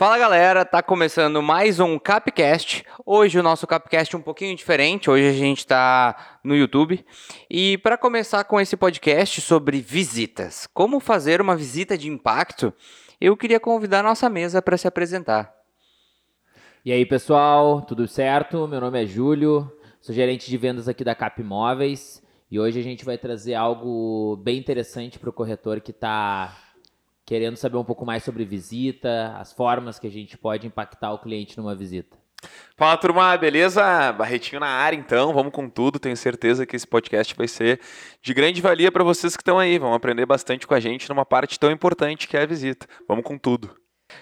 Fala galera, tá começando mais um Capcast. Hoje o nosso Capcast é um pouquinho diferente. Hoje a gente tá no YouTube. E para começar com esse podcast sobre visitas, como fazer uma visita de impacto, eu queria convidar nossa mesa para se apresentar. E aí pessoal, tudo certo? Meu nome é Júlio, sou gerente de vendas aqui da Cap Imóveis e hoje a gente vai trazer algo bem interessante para o corretor que está querendo saber um pouco mais sobre visita, as formas que a gente pode impactar o cliente numa visita. Fala turma, beleza? Barretinho na área então, vamos com tudo. Tenho certeza que esse podcast vai ser de grande valia para vocês que estão aí. Vão aprender bastante com a gente numa parte tão importante que é a visita. Vamos com tudo.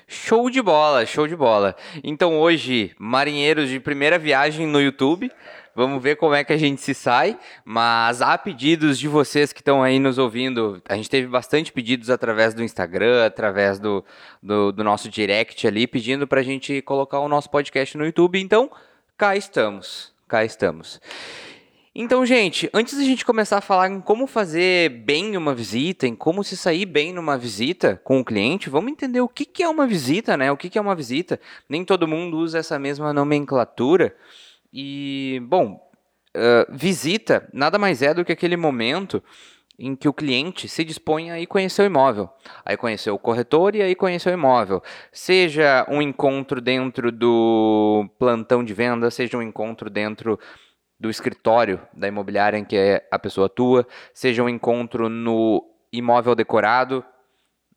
Show de bola, show de bola. Então hoje, marinheiros de primeira viagem no YouTube, Vamos ver como é que a gente se sai, mas há pedidos de vocês que estão aí nos ouvindo. A gente teve bastante pedidos através do Instagram, através do, do, do nosso direct ali, pedindo para a gente colocar o nosso podcast no YouTube. Então, cá estamos, cá estamos. Então, gente, antes da gente começar a falar em como fazer bem uma visita, em como se sair bem numa visita com o cliente, vamos entender o que, que é uma visita, né? O que, que é uma visita. Nem todo mundo usa essa mesma nomenclatura. E, bom, uh, visita nada mais é do que aquele momento em que o cliente se dispõe a ir conhecer o imóvel, aí conhecer o corretor e aí conhecer o imóvel. Seja um encontro dentro do plantão de venda, seja um encontro dentro do escritório da imobiliária em que a pessoa atua, seja um encontro no imóvel decorado,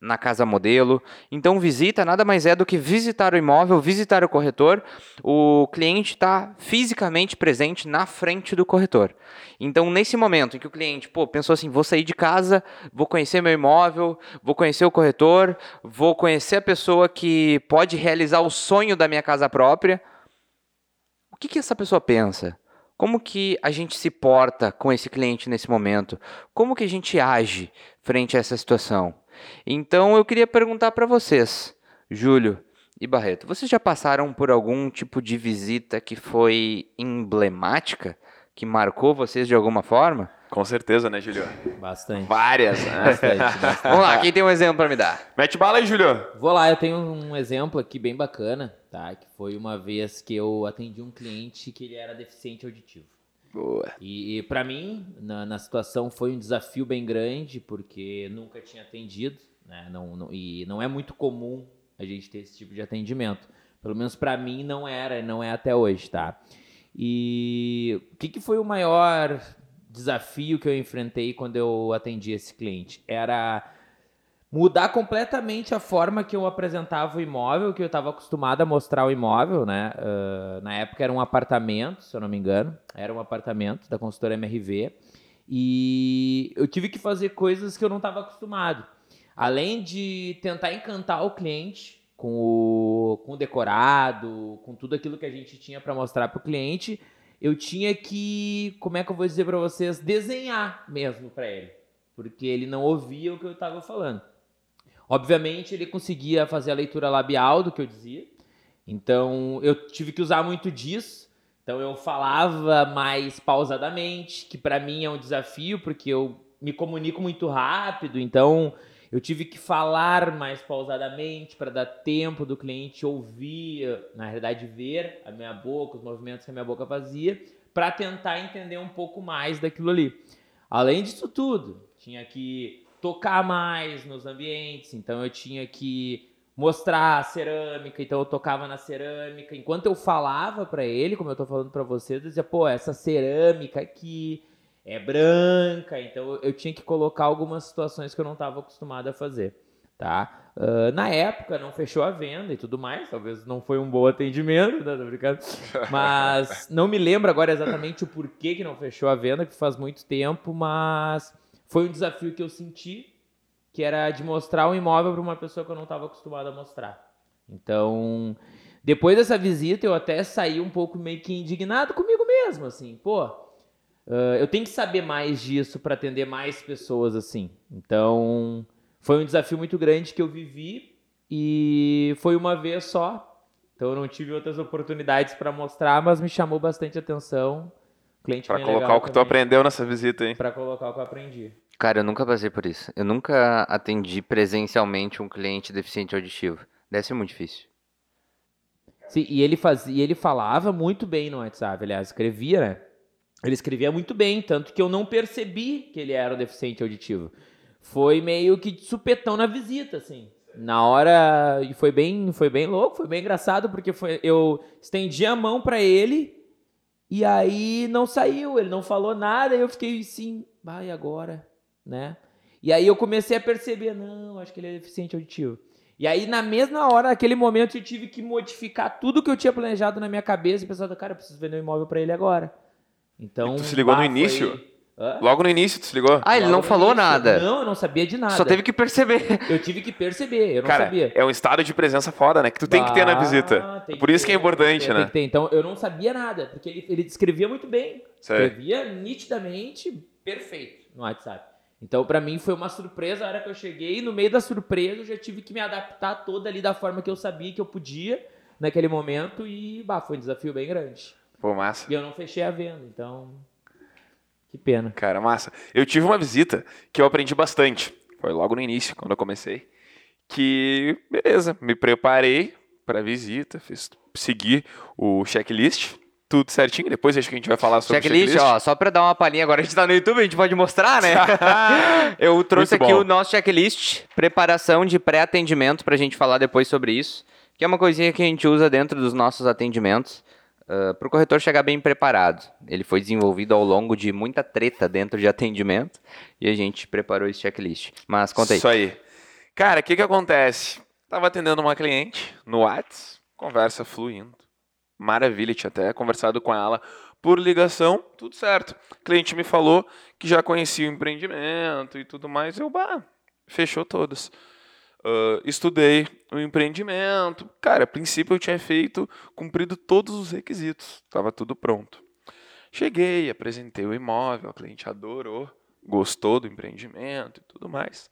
na casa modelo. Então, visita nada mais é do que visitar o imóvel, visitar o corretor. O cliente está fisicamente presente na frente do corretor. Então, nesse momento em que o cliente pô, pensou assim: vou sair de casa, vou conhecer meu imóvel, vou conhecer o corretor, vou conhecer a pessoa que pode realizar o sonho da minha casa própria. O que, que essa pessoa pensa? Como que a gente se porta com esse cliente nesse momento? Como que a gente age frente a essa situação? Então eu queria perguntar para vocês, Júlio e Barreto, vocês já passaram por algum tipo de visita que foi emblemática, que marcou vocês de alguma forma? Com certeza, né, Júlio? Bastante. Várias, né? Bastante, bastante. Vamos lá, quem tem um exemplo para me dar? Mete bala aí, Júlio. Vou lá, eu tenho um exemplo aqui bem bacana, tá? Que foi uma vez que eu atendi um cliente que ele era deficiente auditivo. Boa. E, e para mim, na, na, situação, foi um desafio bem grande, porque nunca tinha atendido, né? Não, não, e não é muito comum a gente ter esse tipo de atendimento. Pelo menos para mim não era, não é até hoje, tá? E o que, que foi o maior desafio que eu enfrentei quando eu atendi esse cliente? Era mudar completamente a forma que eu apresentava o imóvel, que eu estava acostumado a mostrar o imóvel, né? Uh, na época era um apartamento, se eu não me engano, era um apartamento da consultora MRV, e eu tive que fazer coisas que eu não estava acostumado. Além de tentar encantar o cliente com o, com o decorado, com tudo aquilo que a gente tinha para mostrar para o cliente, eu tinha que, como é que eu vou dizer para vocês, desenhar mesmo para ele, porque ele não ouvia o que eu estava falando. Obviamente, ele conseguia fazer a leitura labial do que eu dizia. Então, eu tive que usar muito disso. Então, eu falava mais pausadamente, que para mim é um desafio, porque eu me comunico muito rápido. Então, eu tive que falar mais pausadamente para dar tempo do cliente ouvir, na realidade, ver a minha boca, os movimentos que a minha boca fazia, para tentar entender um pouco mais daquilo ali. Além disso tudo, tinha que tocar mais nos ambientes, então eu tinha que mostrar a cerâmica, então eu tocava na cerâmica. Enquanto eu falava para ele, como eu tô falando para você, eu dizia, pô, essa cerâmica aqui é branca, então eu tinha que colocar algumas situações que eu não estava acostumado a fazer, tá? Uh, na época não fechou a venda e tudo mais, talvez não foi um bom atendimento, né? Tô brincando. Mas não me lembro agora exatamente o porquê que não fechou a venda, que faz muito tempo, mas foi um desafio que eu senti, que era de mostrar um imóvel para uma pessoa que eu não estava acostumado a mostrar. Então, depois dessa visita, eu até saí um pouco meio que indignado comigo mesmo, assim, pô, uh, eu tenho que saber mais disso para atender mais pessoas, assim. Então, foi um desafio muito grande que eu vivi e foi uma vez só. Então, eu não tive outras oportunidades para mostrar, mas me chamou bastante atenção. Cliente para colocar o que também, tu aprendeu nessa visita aí. Para colocar o que eu aprendi. Cara, eu nunca passei por isso. Eu nunca atendi presencialmente um cliente deficiente auditivo. Deve ser muito difícil. Sim, e ele fazia, e ele falava muito bem no WhatsApp, aliás, escrevia, né? Ele escrevia muito bem, tanto que eu não percebi que ele era um deficiente auditivo. Foi meio que de supetão na visita, assim. Na hora, e foi bem, foi bem louco, foi bem engraçado, porque foi, eu estendi a mão pra ele e aí não saiu, ele não falou nada, e eu fiquei assim, vai agora, né? E aí eu comecei a perceber, não, acho que ele é deficiente auditivo. E aí, na mesma hora, naquele momento, eu tive que modificar tudo que eu tinha planejado na minha cabeça e pensar, cara, eu preciso vender um imóvel pra ele agora. Então. E tu se ligou no bah, início? foi- Hã? Logo no início, tu se ligou? Ah, ele Logo não falou início. nada. Não, eu não sabia de nada. Só teve que perceber. Eu tive que perceber, eu não Cara, sabia. é um estado de presença foda, né? Que tu tem que ter na visita. tem Por isso que é ter, importante, ter, né? tem que ter. Então, eu não sabia nada, porque ele, ele descrevia muito bem. Sei. Escrevia nitidamente perfeito no WhatsApp. Então, pra mim, foi uma surpresa a hora que eu cheguei. E no meio da surpresa, eu já tive que me adaptar toda ali da forma que eu sabia que eu podia naquele momento. E, bah, foi um desafio bem grande. Pô, massa. E eu não fechei a venda, então... Que pena. Cara, massa. Eu tive uma visita que eu aprendi bastante. Foi logo no início, quando eu comecei. Que, beleza, me preparei pra visita, fiz, segui o checklist, tudo certinho. Depois acho que a gente vai falar sobre Checklist, o checklist. ó, só pra dar uma palhinha, agora a gente tá no YouTube, a gente pode mostrar, né? Eu trouxe Muito aqui bom. o nosso checklist, preparação de pré-atendimento pra gente falar depois sobre isso, que é uma coisinha que a gente usa dentro dos nossos atendimentos para pro corretor chegar bem preparado. Ele foi desenvolvido ao longo de muita treta dentro de atendimento e a gente preparou esse checklist. Mas conta aí. Isso aí. Cara, o que que acontece? Tava atendendo uma cliente no Whats, conversa fluindo. Maravilha, tinha até conversado com ela por ligação, tudo certo. O cliente me falou que já conhecia o empreendimento e tudo mais. Eu, bah, fechou todas. Ah, estudei o empreendimento. Cara, a princípio eu tinha feito, cumprido todos os requisitos. Tava tudo pronto. Cheguei, apresentei o imóvel, a cliente adorou, gostou do empreendimento e tudo mais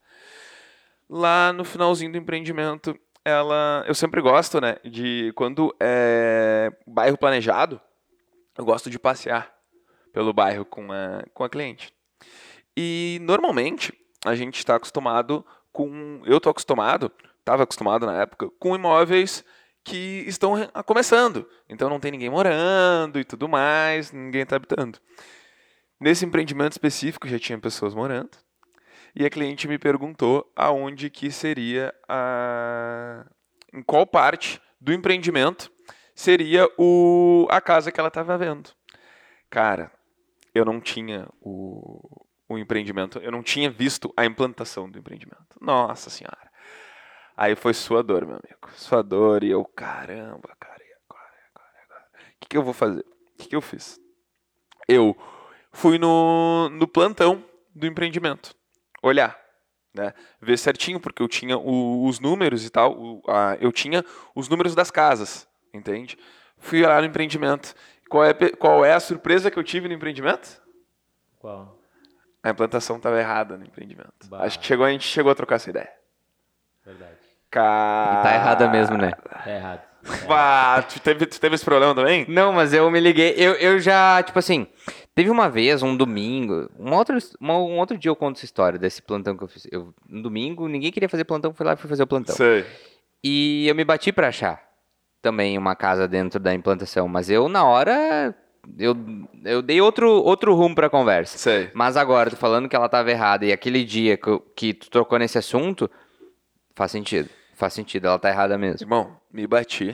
lá no finalzinho do empreendimento, ela, eu sempre gosto, né, de quando é bairro planejado, eu gosto de passear pelo bairro com a, com a cliente. E normalmente a gente está acostumado com, eu tô acostumado, estava acostumado na época com imóveis que estão re- começando, então não tem ninguém morando e tudo mais, ninguém está habitando. Nesse empreendimento específico já tinha pessoas morando. E a cliente me perguntou aonde que seria a em qual parte do empreendimento seria o a casa que ela estava vendo. Cara, eu não tinha o, o empreendimento, eu não tinha visto a implantação do empreendimento. Nossa senhora. Aí foi sua dor, meu amigo. Sua dor e eu, caramba, cara, e agora, e agora, e agora? O que, que eu vou fazer? O que, que eu fiz? Eu fui no, no plantão do empreendimento olhar, né? Ver certinho, porque eu tinha o- os números e tal, o- a- eu tinha os números das casas, entende? Fui lá no empreendimento. Qual é, qual é a surpresa que eu tive no empreendimento? Qual? A implantação estava errada no empreendimento. Bah. Acho que chegou, a gente chegou a trocar essa ideia. Verdade. Cara... E tá errada mesmo, né? Tá errado. Bah, tu, teve, tu teve esse problema também? Não, mas eu me liguei. Eu, eu já, tipo assim, teve uma vez, um domingo, um outro, uma- um outro dia eu conto essa história desse plantão que eu fiz. Eu, um domingo, ninguém queria fazer plantão, fui lá e fui fazer o plantão. Sei. E eu me bati pra achar também uma casa dentro da implantação, mas eu, na hora, eu, eu dei outro, outro rumo pra conversa. Sei. Mas agora, tu falando que ela tava errada e aquele dia que, eu- que tu tocou nesse assunto, faz sentido. Faz sentido, ela tá errada mesmo. Irmão, me bati.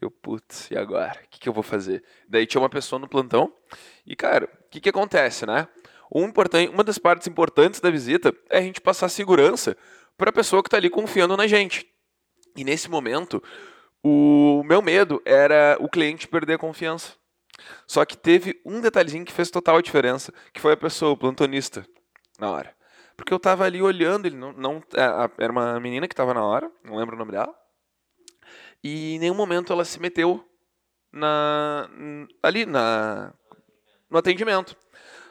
Eu, putz, e agora? O que, que eu vou fazer? Daí tinha uma pessoa no plantão. E, cara, o que, que acontece, né? Um importan- uma das partes importantes da visita é a gente passar segurança para a pessoa que está ali confiando na gente. E nesse momento, o meu medo era o cliente perder a confiança. Só que teve um detalhezinho que fez total diferença, que foi a pessoa, o plantonista, na hora. Porque eu tava ali olhando, ele não, não a- era uma menina que tava na hora, não lembro o nome dela. E em nenhum momento ela se meteu na ali na no atendimento.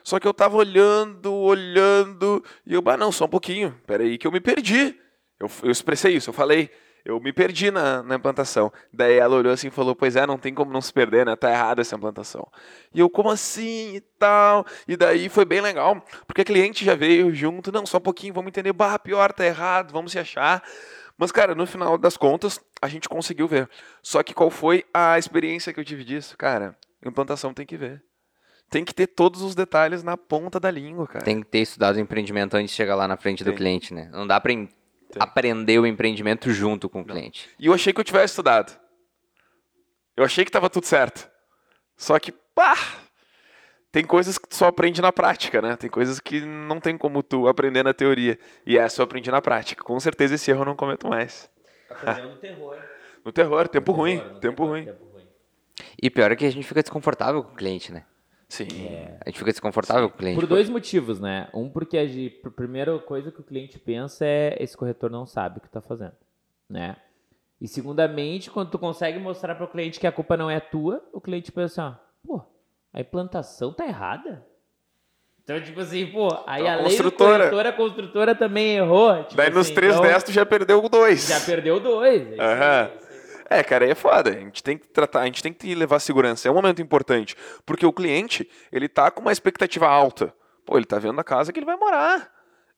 Só que eu tava olhando, olhando, e eu, bah, não, só um pouquinho, peraí que eu me perdi. Eu, eu expressei isso, eu falei, eu me perdi na, na implantação. Daí ela olhou assim e falou, pois é, não tem como não se perder, né? Tá errada essa implantação. E eu, como assim e tal? E daí foi bem legal, porque a cliente já veio junto, não, só um pouquinho, vamos entender, bah, pior, tá errado, vamos se achar. Mas, cara, no final das contas, a gente conseguiu ver. Só que qual foi a experiência que eu tive disso? Cara, implantação tem que ver. Tem que ter todos os detalhes na ponta da língua, cara. Tem que ter estudado o empreendimento antes de chegar lá na frente do Tem. cliente, né? Não dá pra aprender o empreendimento junto com o cliente. E eu achei que eu tivesse estudado. Eu achei que tava tudo certo. Só que, pá! Tem coisas que tu só aprende na prática, né? Tem coisas que não tem como tu aprender na teoria. E essa eu aprendi na prática. Com certeza esse erro eu não cometo mais. Aprendeu no terror. No terror, tempo ruim. Terror, no Tempo terror, ruim. Tempo ruim. E pior é que a gente fica desconfortável com o cliente, né? Sim. A gente fica desconfortável com o cliente. Por dois motivos, né? Um, porque a gente, a primeira coisa que o cliente pensa é esse corretor não sabe o que tá fazendo, né? E segundamente, quando tu consegue mostrar para o cliente que a culpa não é tua, o cliente pensa assim, ó, pô, a implantação tá errada. Então, tipo assim, pô, aí Então, a além construtora- do corretor, a construtora também errou. Tipo Daí nos assim, três então, tu já perdeu dois. Já perdeu dois. é Aham. É cara, aí é foda. A gente tem que tratar, a gente tem que levar segurança. É um momento importante. Porque o cliente, ele tá com uma expectativa alta. Pô, ele tá vendo a casa que ele vai morar.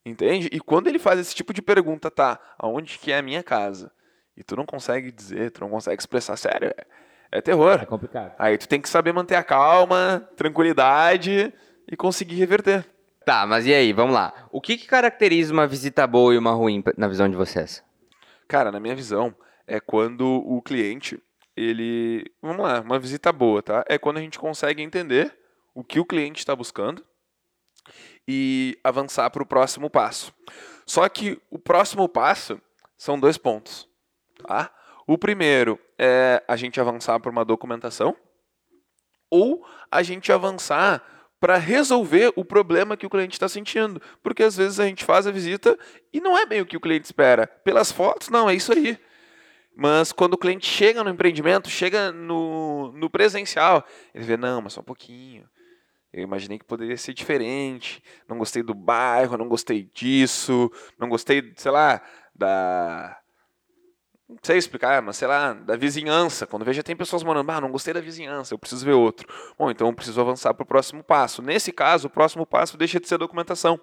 Entende? E quando ele faz esse tipo de pergunta, tá, aonde que é a minha casa? E tu não consegue dizer, tu não consegue expressar, sério, é, é terror. É complicado. Aí tu tem que saber manter a calma, tranquilidade e conseguir reverter. Tá, mas e aí, vamos lá. O que, que caracteriza uma visita boa e uma ruim na visão de vocês? Cara, na minha visão, é quando o cliente, ele. Vamos lá, uma visita boa, tá? É quando a gente consegue entender o que o cliente está buscando e avançar para o próximo passo. Só que o próximo passo são dois pontos, tá? O primeiro é a gente avançar para uma documentação ou a gente avançar para resolver o problema que o cliente está sentindo. Porque às vezes a gente faz a visita e não é bem o que o cliente espera. Pelas fotos, não, é isso aí. Mas quando o cliente chega no empreendimento, chega no, no presencial, ele vê, não, mas só um pouquinho. Eu imaginei que poderia ser diferente. Não gostei do bairro, não gostei disso, não gostei, sei lá, da. Não sei explicar, mas sei lá, da vizinhança. Quando vejo tem pessoas morando, ah, não gostei da vizinhança, eu preciso ver outro. Bom, então eu preciso avançar para o próximo passo. Nesse caso, o próximo passo deixa de ser documentação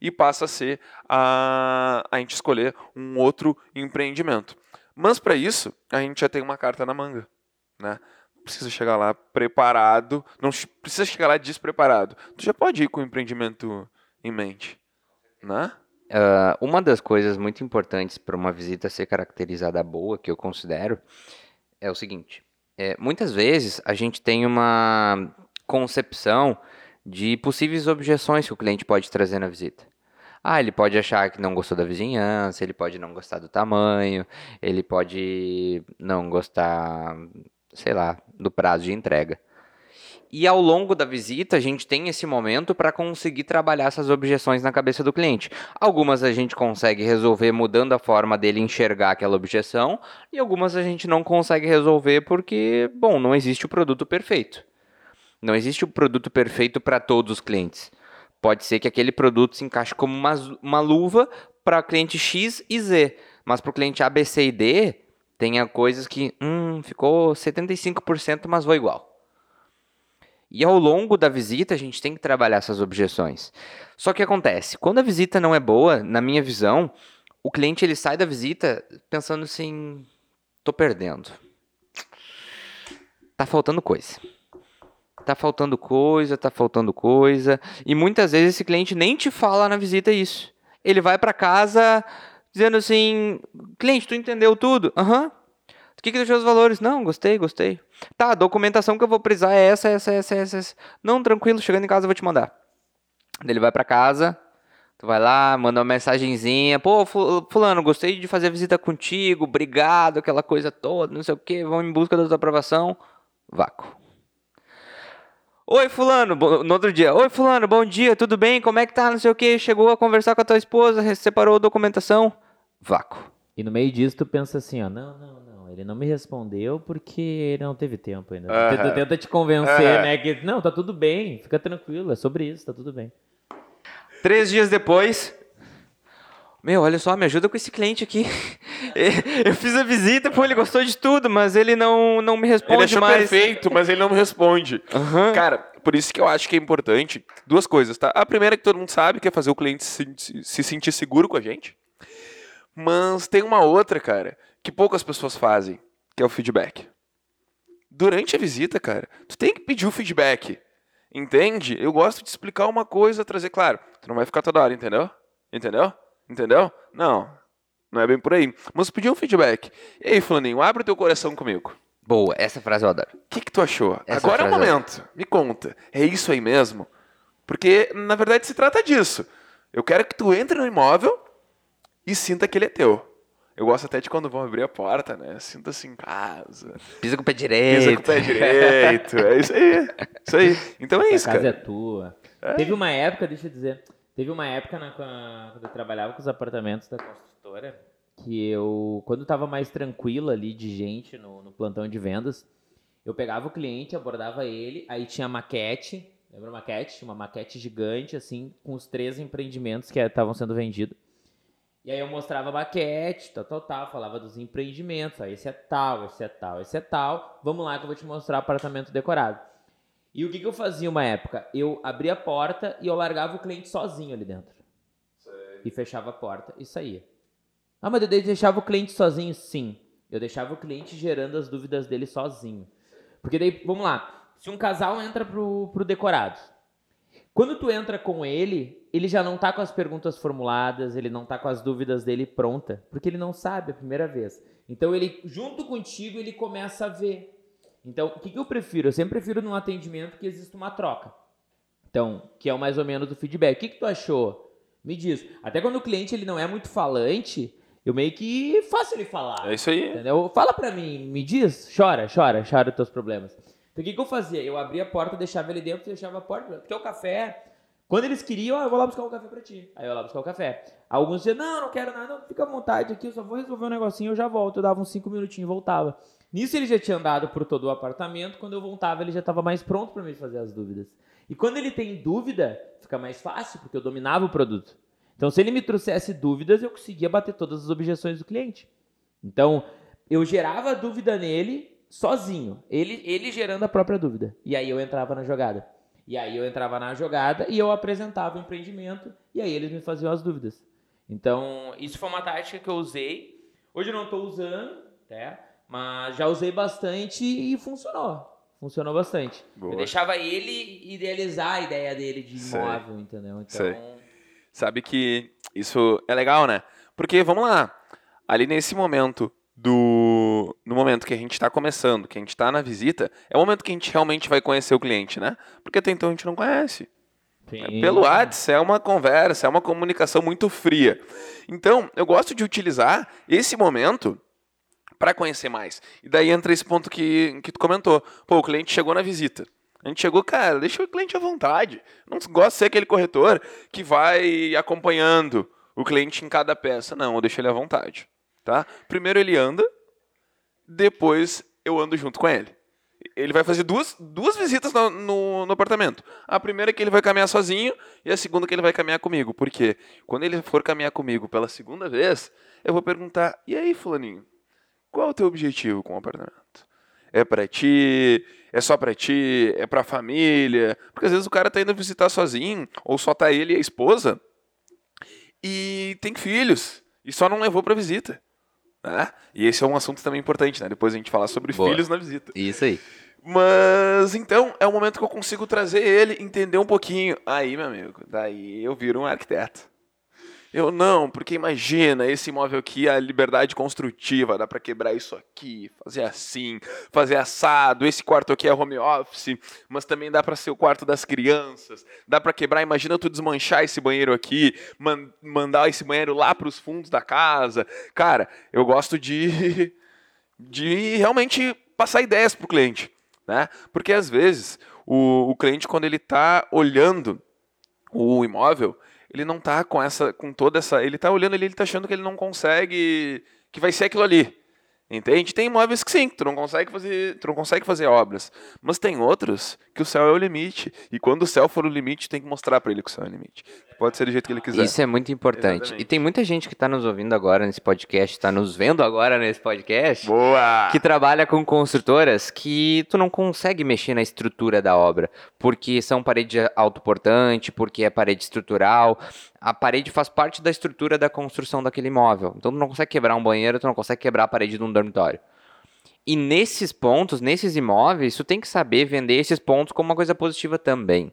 e passa a ser a, a gente escolher um outro empreendimento. Mas para isso, a gente já tem uma carta na manga, né? Não precisa chegar lá preparado, não precisa chegar lá despreparado. Tu já pode ir com o empreendimento em mente, né? Ah, uma das coisas muito importantes para uma visita ser caracterizada boa, que eu considero, é o seguinte: é, muitas vezes a gente tem uma concepção de possíveis objeções que o cliente pode trazer na visita. Ah, ele pode achar que não gostou da vizinhança, ele pode não gostar do tamanho, ele pode não gostar, sei lá, do prazo de entrega. E ao longo da visita, a gente tem esse momento para conseguir trabalhar essas objeções na cabeça do cliente. Algumas a gente consegue resolver mudando a forma dele enxergar aquela objeção, e algumas a gente não consegue resolver porque, bom, não existe o produto perfeito. Não existe o produto perfeito para todos os clientes. Pode ser que aquele produto se encaixe como uma, uma luva para cliente X e Z, mas para o cliente A, B, C e D, tenha coisas que, hum, ficou 75%, mas vou igual. E ao longo da visita, a gente tem que trabalhar essas objeções. Só que acontece, quando a visita não é boa, na minha visão, o cliente ele sai da visita pensando assim, tô perdendo. Tá faltando coisa. Tá faltando coisa, tá faltando coisa. E muitas vezes esse cliente nem te fala na visita isso. Ele vai para casa dizendo assim: cliente, tu entendeu tudo? Aham. O que, que deixou os valores? Não, gostei, gostei. Tá, a documentação que eu vou precisar é essa, essa, essa, essa. essa. Não, tranquilo, chegando em casa eu vou te mandar. Ele vai pra casa, tu vai lá, manda uma mensagenzinha. Pô, fu- fulano, gostei de fazer a visita contigo, obrigado, aquela coisa toda, não sei o que, vamos em busca da tua aprovação. Vácuo. Oi, fulano, no outro dia. Oi, fulano, bom dia, tudo bem? Como é que tá? Não sei o que. Chegou a conversar com a tua esposa, separou a documentação. Vácuo. E no meio disso tu pensa assim, ó, não, não, não, ele não me respondeu porque ele não teve tempo ainda. Tu- Tu Aham. tenta te convencer, Aham. né, que não, tá tudo bem, fica tranquilo, é sobre isso, tá tudo bem. Três dias depois. Meu, olha só, me ajuda com esse cliente aqui. Eu fiz a visita, pô, ele gostou de tudo, mas ele não, não me responde Ele achou mais. perfeito, mas ele não me responde. Aham. Cara, por isso que eu acho que é importante duas coisas, tá? A primeira é que todo mundo sabe que é fazer o cliente se, se- se sentir seguro com a gente. Mas tem uma outra, cara, que poucas pessoas fazem, que é o feedback. Durante a visita, cara, tu tem que pedir o feedback. Entende? Eu gosto de explicar uma coisa, trazer, claro, tu não vai ficar toda hora, entendeu? Entendeu? Entendeu? Não. Não é bem por aí. Mas pedir um feedback. E aí, Fulaninho, abre o teu coração comigo. Boa, essa frase eu adoro. O que, que tu achou? Essa Agora é o momento. Me conta. É isso aí mesmo? Porque, na verdade, se trata disso. Eu quero que tu entre no imóvel e sinta que ele é teu. Eu gosto até de quando vão abrir a porta, né? Sinta-se em casa. Pisa com o pé direito. Pisa com o pé direito. É isso aí. Isso aí. Então é A isso, casa cara. é tua. Teve uma época, deixa eu dizer, teve uma época na- quando eu trabalhava com os apartamentos da construtora, que eu, quando tava mais tranquilo ali de gente no, no plantão de vendas, eu pegava o cliente, abordava ele, aí tinha maquete, lembra maquete? Uma maquete gigante, assim, com os três empreendimentos que estavam sendo vendidos. E aí eu mostrava a maquete, tal, tal, tal, falava dos empreendimentos, ó, esse é tal, esse é tal, esse é tal, vamos lá que eu vou te mostrar apartamento decorado. E o que, que eu fazia uma época? Eu abria a porta e eu largava o cliente sozinho ali dentro. E fechava a porta e saía. Ah, mas eu deixava o cliente sozinho? Sim. Eu deixava o cliente gerando as dúvidas dele sozinho. Porque daí, vamos lá. Se um casal entra pro, pro decorado, quando tu entra com ele, ele já não tá com as perguntas formuladas, ele não tá com as dúvidas dele pronta, porque ele não sabe a primeira vez. Então ele, junto contigo, ele começa a ver. Então, o que, que eu prefiro? Eu sempre prefiro num atendimento que exista uma troca. Então, que é o mais ou menos o feedback. O que, que tu achou? Me diz. Até quando o cliente ele não é muito falante, eu meio que faço ele falar. É isso aí. Entendeu? Fala pra mim, me diz, chora, chora, chora os teus problemas. Então o que, que eu fazia? Eu abria a porta, deixava ele dentro, deixava a porta, teu café. Quando eles queriam, ah, eu vou lá buscar um café pra ti. Aí eu ia lá buscar o café. Alguns diziam, não, não quero nada, não, fica à vontade aqui, eu só vou resolver um negocinho, eu já volto. Eu dava uns cinco minutinhos e voltava. Nisso ele já tinha andado por todo o apartamento, quando eu voltava ele já estava mais pronto para me fazer as dúvidas. E quando ele tem dúvida, fica mais fácil, porque eu dominava o produto. Então, se ele me trouxesse dúvidas, eu conseguia bater todas as objeções do cliente. Então, eu gerava dúvida nele sozinho, ele, ele gerando a própria dúvida. E aí eu entrava na jogada. E aí eu entrava na jogada e eu apresentava o empreendimento e aí eles me faziam as dúvidas. Então, isso foi uma tática que eu usei. Hoje eu não estou usando, né? Mas já usei bastante e funcionou. Funcionou bastante. Boa. Eu deixava ele idealizar a ideia dele de Sei. imóvel, entendeu? Então, Sei. Sabe que isso é legal, né? Porque, vamos lá, ali nesse momento do. No momento que a gente está começando, que a gente está na visita, é o momento que a gente realmente vai conhecer o cliente, né? Porque até então a gente não conhece. sim. Pelo WhatsApp é uma conversa, é uma comunicação muito fria. Então, eu gosto de utilizar esse momento para conhecer mais. E daí entra esse ponto que, que tu comentou. Pô, o cliente chegou na visita. A gente chegou, cara, deixa o cliente à vontade. Não gosto de ser aquele corretor que vai acompanhando o cliente em cada peça. Não, eu deixo ele à vontade. Tá? Primeiro ele anda, depois eu ando junto com ele. Ele vai fazer duas, duas visitas no, no, no apartamento. A primeira é que ele vai caminhar sozinho e a segunda é que ele vai caminhar comigo. Por quê? Quando ele for caminhar comigo pela segunda vez, eu vou perguntar: e aí, Fulaninho, qual é o teu objetivo com o apartamento? É pra ti? É só pra ti? É pra família? Porque às vezes o cara tá indo visitar sozinho, ou só tá ele e a esposa, e tem filhos, e só não levou pra visita. Né? E esse é um assunto também importante, né? Depois a gente falar sobre Boa. filhos na visita. Isso aí. Mas então é o momento que eu consigo trazer ele, entender um pouquinho. Aí, meu amigo, daí eu viro um arquiteto. Eu não, porque imagina, esse imóvel aqui, a liberdade construtiva, dá pra quebrar isso aqui, fazer assim, fazer assado, esse quarto aqui é home office, mas também dá pra ser o quarto das crianças, dá pra quebrar, imagina tu desmanchar esse banheiro aqui, man- mandar esse banheiro lá pros fundos da casa. Cara, eu gosto de de realmente passar ideias pro cliente, né? Porque às vezes o, o cliente quando ele está olhando o imóvel, ele não tá com essa, com toda essa, ele tá olhando ali, ele tá achando que ele não consegue, que vai ser aquilo ali. Entende? Tem imóveis que sim, tu não consegue fazer, tu não consegue fazer obras, mas tem outros que o céu é o limite. E quando o céu for o limite, tem que mostrar para ele que o céu é o limite. Pode ser do jeito que ele quiser. Isso é muito importante. Exatamente. E tem muita gente que está nos ouvindo agora nesse podcast, está nos vendo agora nesse podcast, Boa! que trabalha com construtoras que tu não consegue mexer na estrutura da obra, porque são parede autoportante, porque é parede estrutural. A parede faz parte da estrutura da construção daquele imóvel. Então tu não consegue quebrar um banheiro, tu não consegue quebrar a parede de um dormitório. E nesses pontos, nesses imóveis, tu tem que saber vender esses pontos como uma coisa positiva também.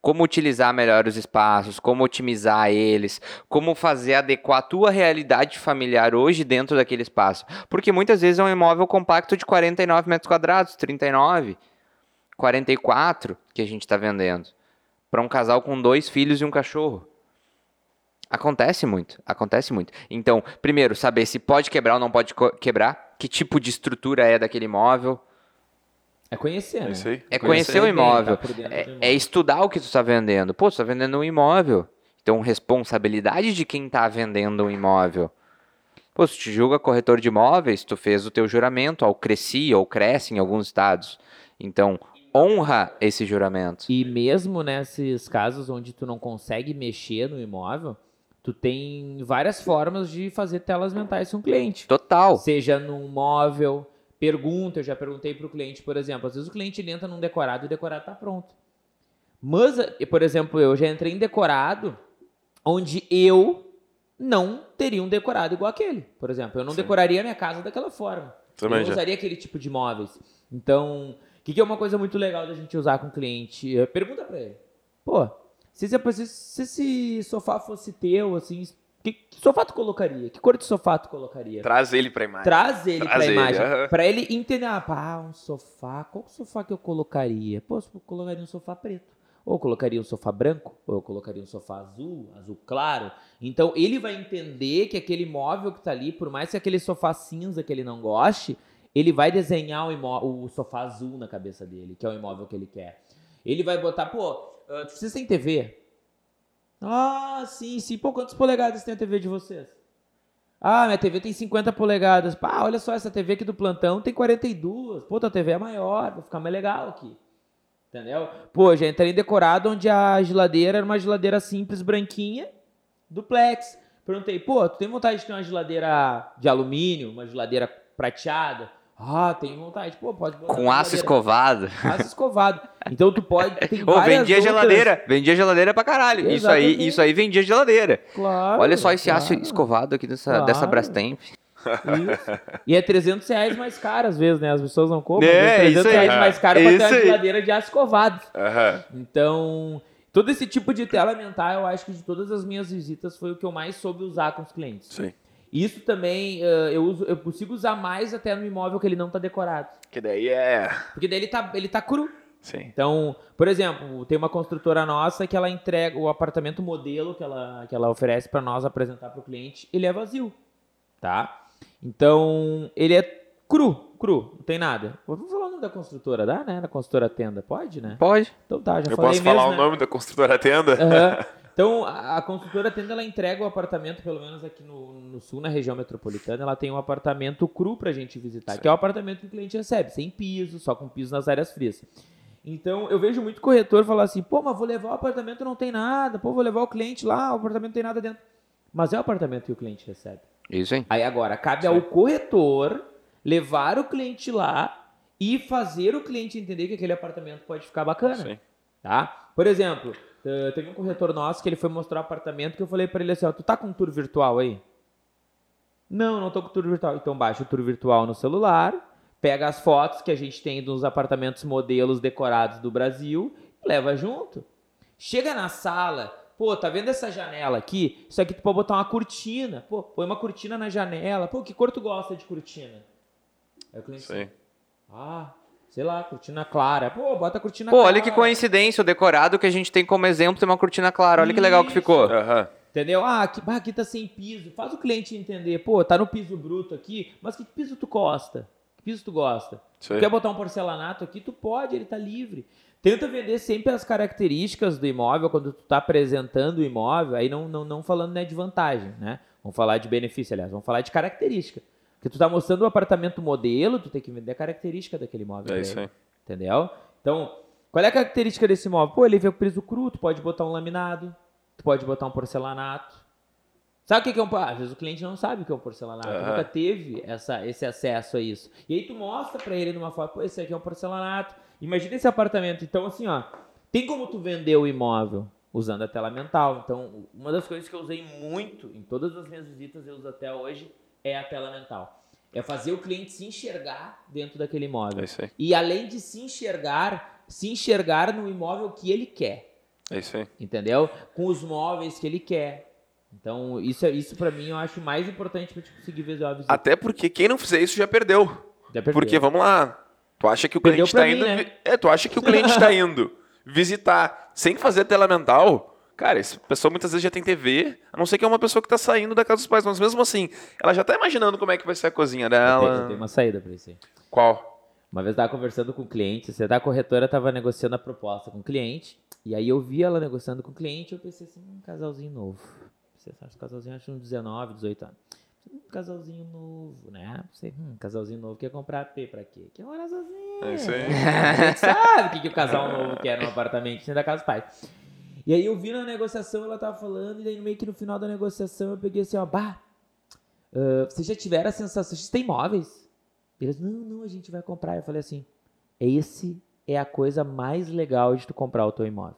Como utilizar melhor os espaços, como otimizar eles, como fazer adequar a tua realidade familiar hoje dentro daquele espaço. Porque muitas vezes é um imóvel compacto de 49 metros quadrados, 39, 44 que a gente está vendendo. Para um casal com dois filhos e um cachorro. Acontece muito, acontece muito. Então, primeiro, saber se pode quebrar ou não pode quebrar, que tipo de estrutura é daquele imóvel. É conhecer, É né? É Conhecer conhecer o imóvel. tá do É, imóvel. é estudar o que tu está vendendo. Pô, tu está vendendo um imóvel. Então, responsabilidade de quem está vendendo um imóvel. Pô, se tu te julga corretor de imóveis, tu fez o teu juramento ao Cresci ou Cresce em alguns estados. Então, honra esse juramento. E mesmo nesses casos onde tu não consegue mexer no imóvel, tu tem várias formas de fazer telas mentais com o cliente. Total. Seja num móvel, pergunta, eu já perguntei para o cliente, por exemplo, às vezes o cliente entra num decorado e o decorado está pronto. Mas, por exemplo, eu já entrei em decorado onde eu não teria um decorado igual aquele, por exemplo. Eu não decoraria a minha casa daquela forma. Também eu já. usaria aquele tipo de móveis. Então, o que, que é uma coisa muito legal da gente usar com o cliente? Eh, Pergunta para ele. Pô, se esse, se esse sofá fosse teu, assim, que, que sofá tu colocaria? Que cor de sofá tu colocaria? Traz ele pra imagem. Traz ele Traz pra ele, imagem. aham. Pra ele entender, ah, pá, um sofá. Qual sofá que eu colocaria? Pô, eu colocaria um sofá preto. Ou eu colocaria um sofá branco, ou eu colocaria um sofá azul, azul claro. Então ele vai entender que aquele móvel que tá ali, por mais que aquele sofá cinza que ele não goste, ele vai desenhar o, o sofá azul na cabeça dele, que é o imóvel que ele quer. Ele vai botar, pô, vocês têm TV? Ah, sim, sim. Pô, quantas polegadas tem a TV de vocês? Ah, minha TV tem 50 polegadas. Pá, olha só, essa TV aqui do plantão tem 42. Pô, tua TV é maior, vai ficar mais legal aqui. Entendeu? Pô, já entrei decorado onde a geladeira era uma geladeira simples, branquinha, duplex. Perguntei, pô, tu tem vontade de ter uma geladeira de alumínio, uma geladeira prateada? Ah, tenho vontade. Pô, pode botar Com aço escovado. Aço escovado. Então tu pode. Tem Ô, várias vendia outras- geladeira. Vendia geladeira pra caralho. Isso aí, isso aí vendia geladeira. Claro. Olha só esse aço claro. escovado aqui dessa, Claro. dessa Brastemp. Isso. E é 300 reais mais caro, às vezes, né? As pessoas não compram. É, às vezes isso 300 aí. reais mais caro pra ter uma aí. geladeira de aço escovado. Aham. Então, todo esse tipo de tela mental, eu acho que de todas as minhas visitas foi o que eu mais soube usar com os clientes. Sim. Isso também eh, eu, uso, eu consigo usar mais até no imóvel que ele não tá decorado. Que daí é. Porque daí ele tá, ele tá cru. Sim. Então, por exemplo, tem uma construtora nossa que ela entrega o apartamento modelo que ela, que ela oferece para nós apresentar para o cliente, ele é vazio, tá? Então, ele é cru, cru, não tem nada. Vamos falar o nome da construtora, dá, né? Da construtora Tenda, pode, né? Pode. Então tá, já Eu falei posso mesmo, falar o né? nome da construtora tenda? Aham. Então, a, a construtora Tenda, ela entrega o apartamento, pelo menos aqui no, no sul, na região metropolitana, ela tem um apartamento cru pra gente visitar, que é o apartamento que o cliente recebe, sem piso, só com piso nas áreas frias. Então, eu vejo muito corretor falar assim, pô, mas vou levar o apartamento não tem nada, pô, vou levar o cliente lá, o apartamento não tem nada dentro. Mas é o apartamento que o cliente recebe. Isso aí. Aí agora, cabe ao corretor levar o cliente lá e fazer o cliente entender que aquele apartamento pode ficar bacana Sim. tá? Por exemplo, eh, teve um corretor nosso que ele foi mostrar o apartamento que eu falei pra ele assim, ó, tu tá com um tour virtual aí? Não, não tô com tour virtual. Então baixa o tour virtual no celular, pega as fotos que a gente tem dos apartamentos modelos decorados do Brasil e leva junto. Chega na sala, pô, tá vendo essa janela aqui? Isso aqui tu pode botar uma cortina. Pô, põe uma cortina na janela. Pô, que cor tu gosta de cortina? Aí o cliente Sim. ah, sei lá, cortina clara. Pô, bota a cortina Pô, clara. olha que coincidência, o decorado que a gente tem como exemplo tem uma cortina clara. Olha que legal que Isso. ficou. Aham. Entendeu? Ah, aqui, aqui tá sem piso. Faz o cliente entender. Pô, tá no piso bruto aqui, mas que piso tu gosta? Que piso tu gosta? Isso aí. Quer botar um porcelanato aqui? Tu pode, ele tá livre. Tenta vender sempre as características do imóvel quando tu tá apresentando o imóvel. Aí não, não, não falando né, de vantagem, né? Vamos falar de benefício, aliás. Vamos falar de característica. Porque tu tá mostrando o apartamento modelo, tu tem que vender a característica daquele imóvel. É isso aí. Entendeu? Então, qual é a característica desse imóvel? Pô, ele veio piso cru, tu pode botar um laminado, tu pode botar um porcelanato. Sabe o que é um... Ah, às vezes o cliente não sabe o que é um porcelanato, Aham. nunca teve essa, esse acesso a isso. E aí tu mostra pra ele numa foto, pô, esse aqui é um porcelanato. Imagina esse apartamento. Então, assim, ó, tem como tu vender o imóvel usando a tela mental. Então, uma das coisas que eu usei muito em todas as minhas visitas, eu uso até hoje, é a tela mental. É fazer o cliente se enxergar dentro daquele imóvel. É isso aí. E além de se enxergar, se enxergar no imóvel que ele quer, É isso aí. entendeu? Com os móveis que ele quer. Então, isso, é- isso para mim eu acho mais importante pra te conseguir visualizar visita. Até porque quem não fizer isso já perdeu. Já perdeu. Porque, vamos lá, tu acha que o Perdeu cliente tá mim, indo... né? É, tu acha que o cliente tá indo visitar sem fazer tela mental... Cara, essa pessoa muitas vezes já tem TV, a não ser que é uma pessoa que tá saindo da casa dos pais, mas mesmo assim, ela já tá imaginando como é que vai ser a cozinha dela. tenho uma saída pra isso aí. Qual? Uma vez eu tava conversando com o cliente, você da corretora tava negociando a proposta com o cliente, e aí eu vi ela negociando com o cliente, eu pensei assim, um casalzinho novo. Você sabe, esse casalzinho acho uns 19, 18 anos. Um casalzinho novo, né? Você, hum, casalzinho novo quer comprar AP pra quê? Quer morar sozinho. É isso aí. Sabe o que, que o casal novo quer no apartamento da casa dos pais. E aí eu vi na negociação, ela tava falando, e daí meio que no final da negociação eu peguei assim, ó, bah, ah, vocês já tiveram a sensação, vocês têm imóveis? Eles, não, não, a gente vai comprar. Eu falei assim, esse é a coisa mais legal de tu comprar o teu imóvel.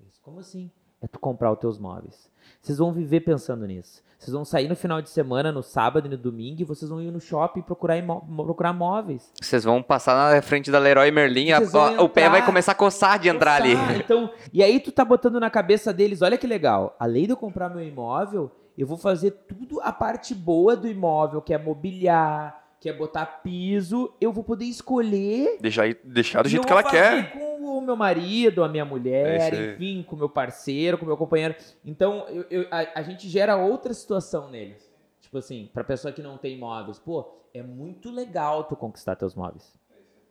Eles, como assim? É tu comprar os teus móveis. Vocês vão viver pensando nisso. Vocês vão sair no final de semana, no sábado e no domingo, e vocês vão ir no shopping procurar, imó- procurar móveis. Vocês vão passar na frente da Leroy Merlin, a- a- o pé entrar, vai começar a coçar de entrar ali. Coçar, Então, e aí tu tá botando na cabeça deles, olha que legal. Além de eu comprar meu imóvel, eu vou fazer tudo a parte boa do imóvel, que é mobiliar, que é botar piso, eu vou poder escolher Deixar, deixar do jeito que ela quer. com o meu marido, a minha É mulher, aí. enfim, com o meu parceiro, com o meu companheiro. Então, eu- eu- a, a gente gera outra situação neles. Tipo assim, pra pessoa que não tem móveis. Pô, é muito legal tu conquistar teus móveis.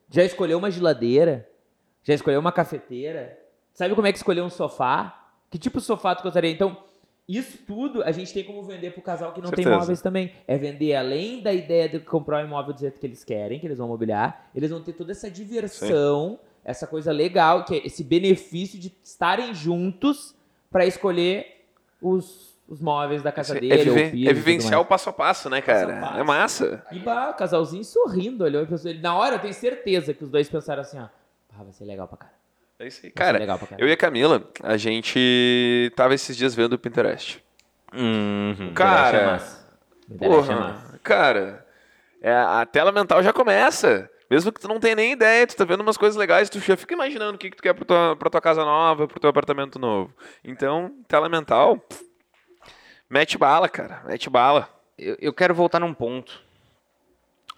Já escolheu uma geladeira? Já escolheu uma cafeteira? Sabe como é que escolheu um sofá? Que tipo de sofá tu gostaria? Então, isso tudo a gente tem como vender pro casal que não tem Certeza. móveis também. É vender além da ideia de comprar o imóvel do jeito que eles querem, que eles vão mobiliar, eles vão ter toda essa diversão, essa coisa legal, que é esse benefício de estarem juntos pra escolher os, os móveis da casa É, dele. ou viver- piso é e vivenciar o passo a passo, né, Passo a cara? passo. É massa. E bah, o casalzinho sorrindo, olhou e pensou. ele- Na hora eu tenho certeza que os dois pensaram assim, ó. Ah, vai ser legal pra cara. É isso aí. Vai ser Cara, legal pra cara. eu e a Camila, a gente tava esses dias vendo o Pinterest. Uhum. Cara, é massa. Internet é massa. Porra, cara, é, a tela mental já começa. Mesmo que tu não tenha nem ideia, tu tá vendo umas coisas legais, tu já fica imaginando o que, que tu quer pra tua, pra tua casa nova, pro teu apartamento novo. Então, tela mental, pff, mete bala, cara, mete bala. Eu, eu quero voltar num ponto.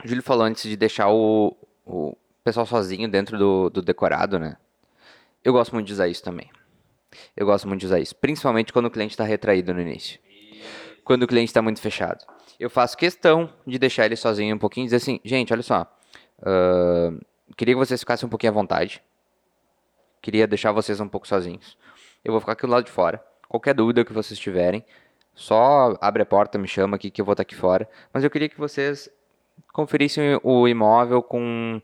O Júlio falou antes de deixar o, o pessoal sozinho dentro do, do decorado, né? Eu gosto muito de usar isso também. Eu gosto muito de usar isso. Principalmente quando o cliente está retraído no início. Quando o cliente está muito fechado. Eu faço questão de deixar ele sozinho um pouquinho e dizer assim, gente, olha só. Ahn, queria que vocês ficassem um pouquinho à vontade. Queria deixar vocês um pouco sozinhos. Eu vou ficar aqui do lado de fora. Qualquer dúvida que vocês tiverem, só abre a porta, me chama aqui que eu vou estar aqui fora. Mas eu queria que vocês conferissem o imóvel com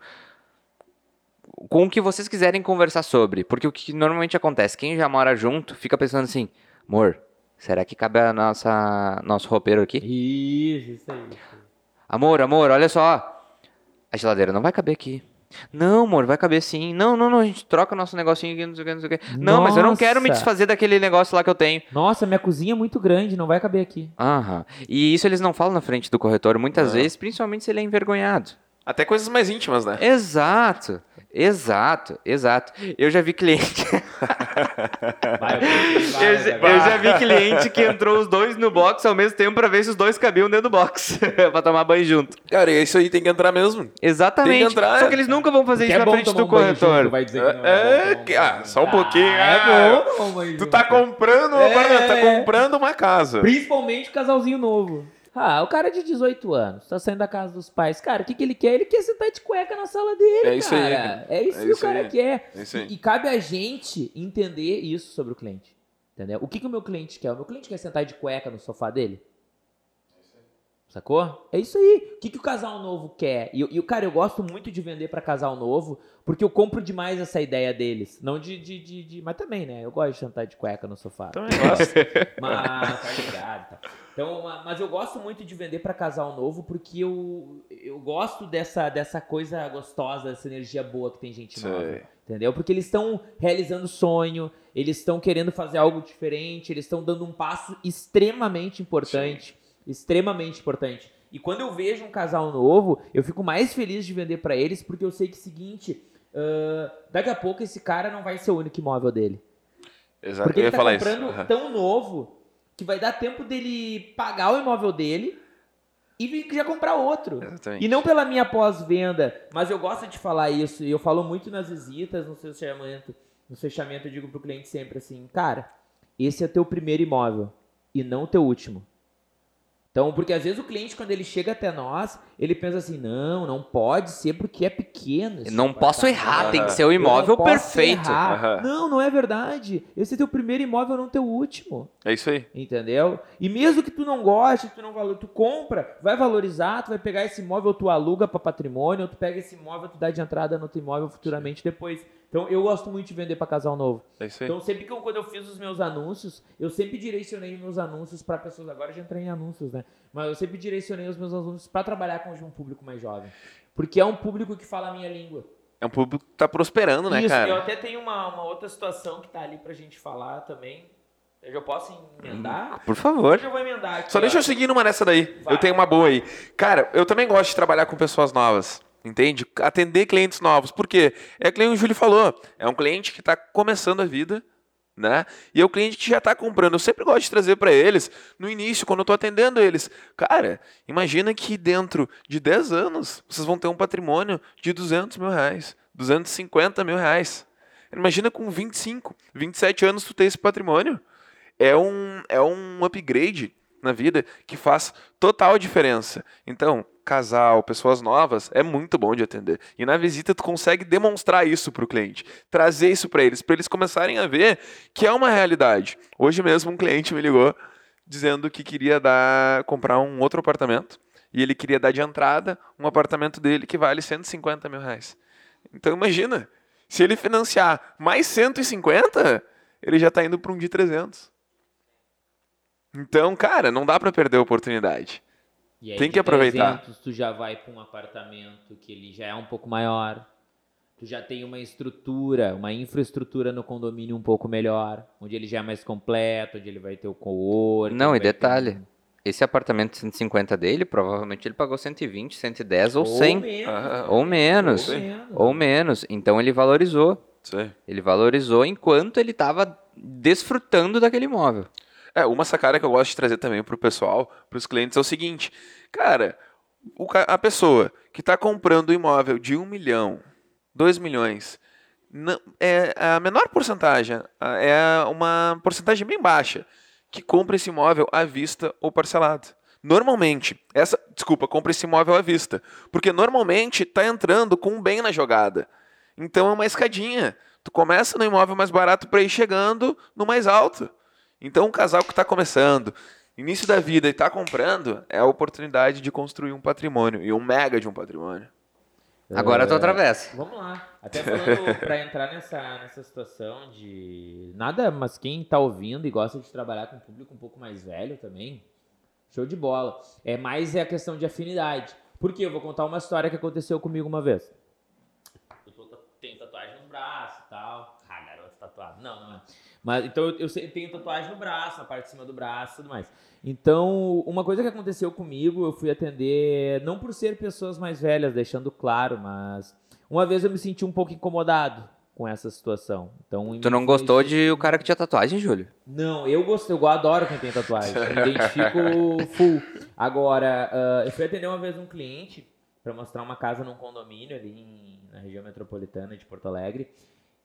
com o que vocês quiserem conversar sobre, porque o que normalmente acontece, quem já mora junto fica pensando assim, amor, será que cabe a nossa nosso roupeiro aqui? Isso, isso aí. Amor, amor, olha só, a geladeira não vai caber aqui. Não, amor, vai caber sim. Não, não, não, a gente troca o nosso negocinho aqui, não sei o que, não sei o que. Não, mas eu não quero me desfazer daquele negócio lá que eu tenho. Nossa, minha cozinha é muito grande, não vai caber aqui. Aham. E isso eles não falam na frente do corretor, muitas Não. vezes, principalmente se ele é envergonhado. Até coisas mais íntimas, né? Exato, exato, exato. Eu já vi cliente. Vai, eu, já, eu já vi cliente que entrou os dois no box ao mesmo tempo pra ver se os dois cabiam dentro do box. pra tomar banho junto. Cara, e isso aí tem que entrar mesmo. Exatamente. Tem que entrar, Só é. que eles nunca vão fazer isso é na bom frente tomar do um banho corretor. junto, vai dizer que não É, é, bom ah, só um pouquinho, Ah, ah. é bom tomar um banho Tu tá comprando um É. tá comprando uma casa. Principalmente o casalzinho novo. Ah, o cara de 18 anos, tá saindo da casa dos pais. Cara, o que, que ele quer? Ele quer sentar de cueca na sala dele, É isso aí, cara. cara. É isso É que isso o cara aí. quer. É isso aí. E, e cabe a gente entender isso sobre o cliente. Entendeu? O que, que o meu cliente quer? O meu cliente quer sentar de cueca no sofá dele? Sacou? É isso aí. O que, que o casal novo quer? E, e, cara, eu gosto muito de vender para casal novo, porque eu compro demais essa ideia deles. Não de, de, de, de, Mas também, né? Eu gosto de sentar de cueca no sofá. Também gosto. mas, tá ligado, tá. Então, mas eu gosto muito de vender para casal novo, porque eu, eu gosto dessa, dessa coisa gostosa, dessa energia boa que tem gente Sei. nova. Entendeu? Porque eles estão realizando sonho, eles estão querendo fazer algo diferente, eles estão dando um passo extremamente importante. Sim extremamente importante. E quando eu vejo um casal novo, eu fico mais feliz de vender para eles, porque eu sei que é o seguinte, uh, daqui a pouco esse cara não vai ser o único imóvel dele. Exato. Porque ele tá comprando uhum. tão novo que vai dar tempo dele pagar o imóvel dele e já comprar outro. Exatamente. E não pela minha pós-venda, mas eu gosto de falar isso, e eu falo muito nas visitas, no fechamento, no fechamento eu digo pro cliente sempre assim, cara, esse é teu primeiro imóvel e não o teu último. Então, porque às vezes o cliente, quando ele chega até nós, ele pensa assim: não, não pode ser porque é pequeno. Não posso errar, tem que ser o imóvel perfeito. Uhum. Não, não é verdade. Esse é teu primeiro imóvel, não teu último. É isso aí. Entendeu? E mesmo que tu não goste, tu não valor, tu compra, vai valorizar, tu vai pegar esse imóvel, tu aluga para patrimônio, ou tu pega esse imóvel, tu dá de entrada no teu imóvel futuramente depois. Então eu gosto muito de vender para casal novo. É isso aí. Então sempre que eu, quando eu fiz os meus anúncios, eu sempre direcionei meus anúncios para pessoas. Agora já entrei em anúncios, né? Mas eu sempre direcionei os meus anúncios para trabalhar com um público mais jovem, porque é um público que fala a minha língua. É um público que tá prosperando, né, Isso, cara? Eu até tenho uma, uma outra situação que tá ali pra gente falar também. Eu já posso emendar? Por favor. Eu vou emendar aqui, Só ó. deixa eu seguir numa nessa daí. Vai. Eu tenho uma boa aí. Cara, eu também gosto de trabalhar com pessoas novas. Entende? Atender clientes novos. Por quê? É que o Júlio falou. É um cliente que está começando a vida, né? E é o cliente que já está comprando. Eu sempre gosto de trazer para eles, no início, quando eu estou atendendo eles. Cara, imagina que dentro de 10 anos, vocês vão ter um patrimônio de 200 mil reais, 250 mil reais. Imagina com 25, 27 anos tu ter esse patrimônio. É um, é um upgrade na vida que faz total diferença. Então, casal, pessoas novas, é muito bom de atender. E na visita tu consegue demonstrar isso para o cliente, trazer isso para eles, para eles começarem a ver que é uma realidade. Hoje mesmo um cliente me ligou dizendo que queria dar comprar um outro apartamento e ele queria dar de entrada um apartamento dele que vale 150 mil reais. Então imagina, se ele financiar mais 150, ele já está indo para um de 300. Então, cara, não dá para perder a oportunidade. E aí, Tem que aproveitar. 300, tu já vai para um apartamento que ele já é um pouco maior. Tu já tem uma estrutura, uma infraestrutura no condomínio um pouco melhor, onde ele já é mais completo, onde ele vai ter o co Não, e detalhe, ter... esse apartamento de 150 dele, provavelmente ele pagou 120, 110 ou, ou 100. Menos, ah, ou menos. Ou menos. Ou menos. Então ele valorizou. Sim. Ele valorizou enquanto ele estava desfrutando daquele imóvel. É, uma sacada que eu gosto de trazer também para o pessoal, para os clientes, é o seguinte: cara, o, a pessoa que está comprando um imóvel de um milhão, dois milhões, não, é a menor porcentagem, é uma porcentagem bem baixa, que compra esse imóvel à vista ou parcelado. Normalmente, essa, desculpa, compra esse imóvel à vista, porque normalmente está entrando com um bem na jogada. Então é uma escadinha. Tu começa no imóvel mais barato para ir chegando no mais alto. Então, um casal que está começando, início da vida e está comprando, é a oportunidade de construir um patrimônio, e um mega de um patrimônio. Agora eu tô outra vez. Vamos lá. Até falando para entrar nessa, nessa situação de nada, mas quem está ouvindo e gosta de trabalhar com um público um pouco mais velho também, show de bola. É mais é a questão de afinidade. Porque eu vou contar uma história que aconteceu comigo uma vez. Eu tô, tenho tatuagem no braço e tal. Ah, garoto tatuado. Não, não é. Mas, então eu, eu tenho tatuagem no braço, na parte de cima do braço e tudo mais. Então, uma coisa que aconteceu comigo, eu fui atender, não por ser pessoas mais velhas, deixando claro, mas uma vez eu me senti um pouco incomodado com essa situação. Então, tu não gostou de o cara que tinha tatuagem, Júlio? Não, eu gostei, eu adoro quem tem tatuagem. me identifico full. Agora, uh, eu fui atender uma vez um cliente para mostrar uma casa num condomínio ali em, na região metropolitana de Porto Alegre.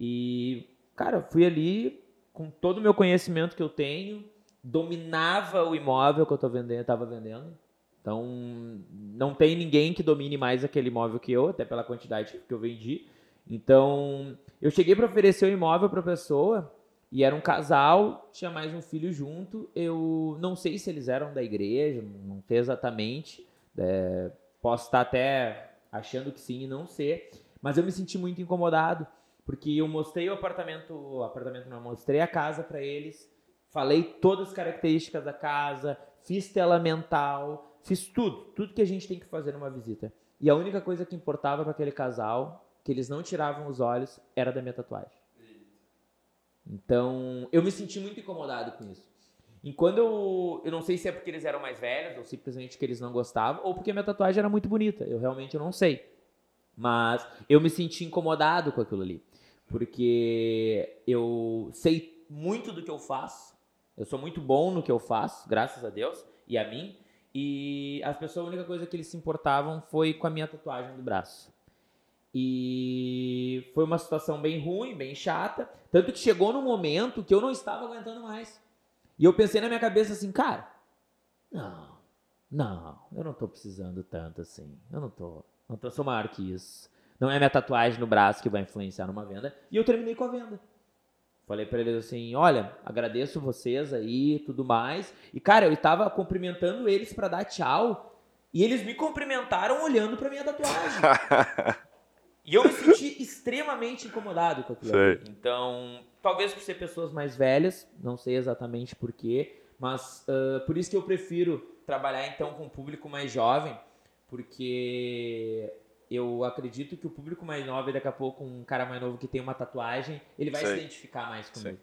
E, cara, fui ali com todo o meu conhecimento que eu tenho, dominava o imóvel que eu vendendo, estava vendendo. Então, não tem ninguém que domine mais aquele imóvel que eu, até pela quantidade que eu vendi. Então, eu cheguei para oferecer o imóvel para a pessoa e era um casal, tinha mais um filho junto. Eu não sei se eles eram da igreja, não sei exatamente, É, posso estar até achando que sim e não ser, mas eu me senti muito incomodado, porque eu mostrei o apartamento, o apartamento não, mostrei a casa para eles, falei todas as características da casa, fiz tela mental, fiz tudo, tudo que a gente tem que fazer numa visita. E a única coisa que importava para aquele casal, que eles não tiravam os olhos, era da minha tatuagem. Então, eu me senti muito incomodado com isso. E quando eu. Eu não sei se é porque eles eram mais velhos, ou simplesmente que eles não gostavam, ou porque minha tatuagem era muito bonita. Eu realmente não sei. Mas eu me senti incomodado com aquilo ali. Porque eu sei muito do que eu faço. Eu sou muito bom no que eu faço, graças a Deus e a mim. E as pessoas, a única coisa que eles se importavam foi com a minha tatuagem do braço. E foi uma situação bem ruim, bem chata. Tanto que chegou num momento que eu não estava aguentando mais. E eu pensei na minha cabeça assim, cara, não, não, eu não tô precisando tanto assim. Eu não tô, não tô, sou maior que isso. Não é minha tatuagem no braço que vai influenciar numa venda. E eu terminei com a venda. Falei para eles assim, olha, agradeço vocês aí, tudo mais. E cara, eu estava cumprimentando eles para dar tchau, e eles me cumprimentaram olhando para minha tatuagem. e eu me senti extremamente incomodado com aquilo. Sei. Então, talvez por ser pessoas mais velhas, não sei exatamente porquê, mas uh, por isso que eu prefiro trabalhar então com um público mais jovem, porque eu acredito que o público mais novo, daqui a pouco um cara mais novo que tem uma tatuagem, ele vai Sei. se identificar mais comigo.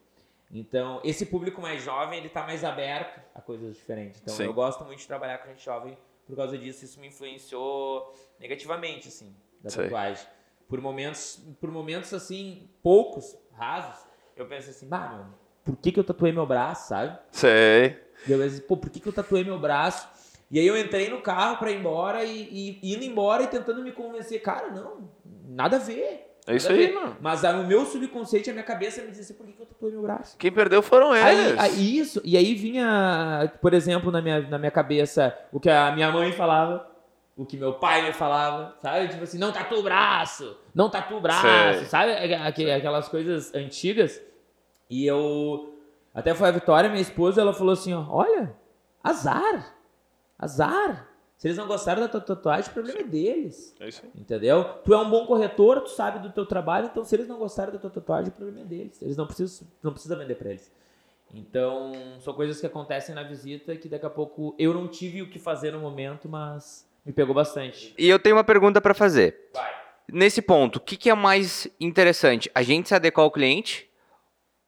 Então, esse público mais jovem, ele tá mais aberto a coisas diferentes. Então, Sim. eu gosto muito de trabalhar com gente jovem por causa disso. Isso me influenciou negativamente, assim, da Sei. tatuagem. Por momentos, por momentos, assim, poucos, rasos, eu penso assim, bah, meu, por que que eu tatuei meu braço, sabe? Sei. E eu pensei, pô, por que, que eu tatuei meu braço? E aí eu entrei no carro pra ir embora e, e indo embora e tentando me convencer, cara, não, nada a ver. É isso aí, mano. Mas aí, o meu subconsciente, a minha cabeça me dizia assim, por que, que eu tatuei meu braço? Quem perdeu foram eles. Aí, aí isso, e aí vinha, por exemplo, na minha, na minha cabeça, o que a minha mãe falava, o que meu pai me falava, sabe? Tipo assim, não tatua o braço, não tatua o braço, Sei. sabe? Aqu- Aquelas coisas antigas. E eu, até foi a Vitória, minha esposa, ela falou assim, ó, olha, azar, azar. Se eles não gostaram da tua tatuagem, o problema é deles. É isso aí. Entendeu? Tu é um bom corretor, tu sabe do teu trabalho, então se eles não gostaram da tua tatuagem, o problema é deles. Eles não precisam, não precisa vender pra eles. Então, são coisas que acontecem na visita que daqui a pouco eu não tive o que fazer no momento, mas me pegou bastante. E eu tenho uma pergunta para fazer. Vai. Nesse ponto, o que, que é mais interessante? A gente se adequar ao cliente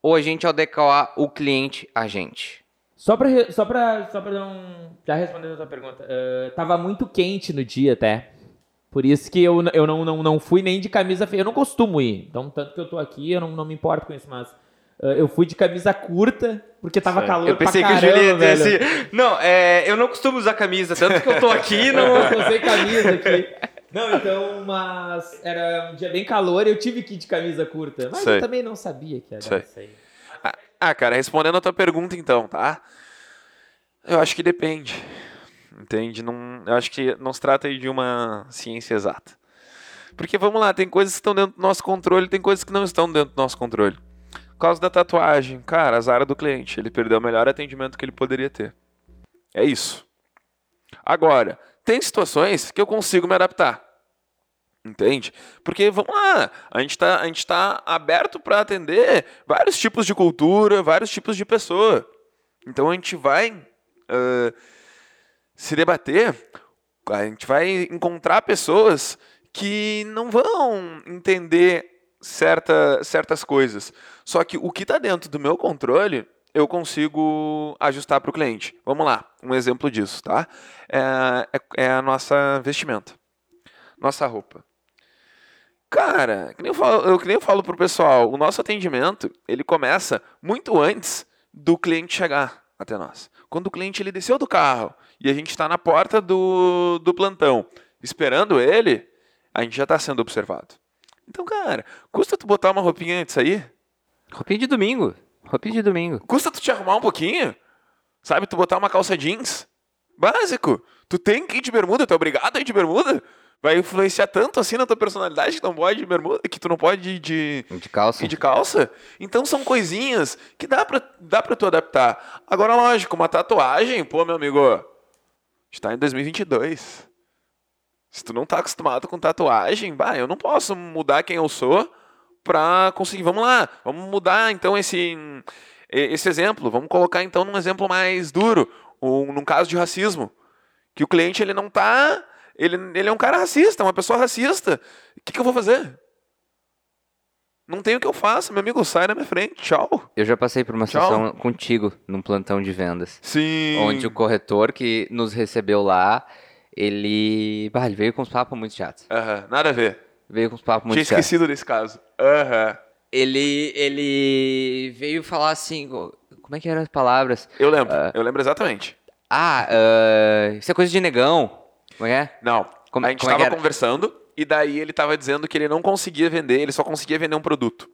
ou a gente adequar o cliente a gente? Só pra, só pra, só pra um, já respondendo a tua pergunta, eh, tava muito quente no dia até. Por isso que eu, eu não, não, não fui nem de camisa feia. Eu não costumo ir. Então, tanto que eu tô aqui, eu não, não me importo com isso, mas eh, eu fui de camisa curta, porque tava calor eu pensei pra que o Júlio ia caramba, assim, não, é, eu não costumo usar camisa, tanto que eu tô aqui, não... Não, eu usei camisa aqui. Não, então, mas era um dia bem calor e eu tive que ir de camisa curta. Mas Sei. eu também não sabia que era isso aí. Ah, cara, respondendo a tua pergunta então, tá? Eu acho que depende. Entende? Não, eu acho que não se trata de uma ciência exata. Porque vamos lá, tem coisas que estão dentro do nosso controle, tem coisas que não estão dentro do nosso controle. Por causa da tatuagem, cara, azar do cliente, ele perdeu o melhor atendimento que ele poderia ter. É isso. Agora, tem situações que eu consigo me adaptar. Entende? Porque, vamos lá, a gente está tá aberto para atender vários tipos de cultura, vários tipos de pessoa. Então a gente vai ah, se debater, a gente vai encontrar pessoas que não vão entender certa, certas coisas. Só que o que está dentro do meu controle, eu consigo ajustar para o cliente. Vamos lá, um exemplo disso, tá? É, é, é a nossa vestimenta, nossa roupa. Cara, que nem eu falo, eu, que nem eu falo pro pessoal, o nosso atendimento, ele começa muito antes do cliente chegar até nós. Quando o cliente ele desceu do carro e a gente está na porta do, do plantão esperando ele, a gente já está sendo observado. Então, cara, custa tu botar uma roupinha antes aí? Roupinha de domingo, roupinha de domingo. Custa tu te arrumar um pouquinho? Sabe, tu botar uma calça jeans? Básico. Tu tem que ir de bermuda, tu é obrigado a ir de bermuda? Vai influenciar tanto assim na tua personalidade que tu não pode de bermuda, que tu não pode de, De calça. e de calça. Então são coisinhas que dá pra, dá pra tu adaptar. Agora, lógico, uma tatuagem, pô, meu amigo, a gente tá em 2022. Se tu não tá acostumado com tatuagem, bah, eu não posso mudar quem eu sou pra conseguir. Vamos lá, vamos mudar então esse, esse exemplo. Vamos colocar então num exemplo mais duro, um, num caso de racismo. Que o cliente ele não tá. Ele, ele é um cara racista, uma pessoa racista. O que, que eu vou fazer? Não tem o que eu faça, meu amigo, sai da minha frente, tchau. Eu já passei por uma Tchau. situação contigo num plantão de vendas. Sim. Onde o corretor que nos recebeu lá, ele. Bah, ele veio com uns papos muito chatos. Aham, nada a ver. Veio com uns papos muito Tinha chatos. esquecido desse caso. Aham. Ele, ele veio falar assim. Como é que eram as palavras? Eu lembro, eu lembro exatamente. Ah, ah, isso é coisa de negão. Como é é? Não, Como- a gente como é conversando e daí ele tava dizendo que ele não conseguia vender, ele só conseguia vender um produto.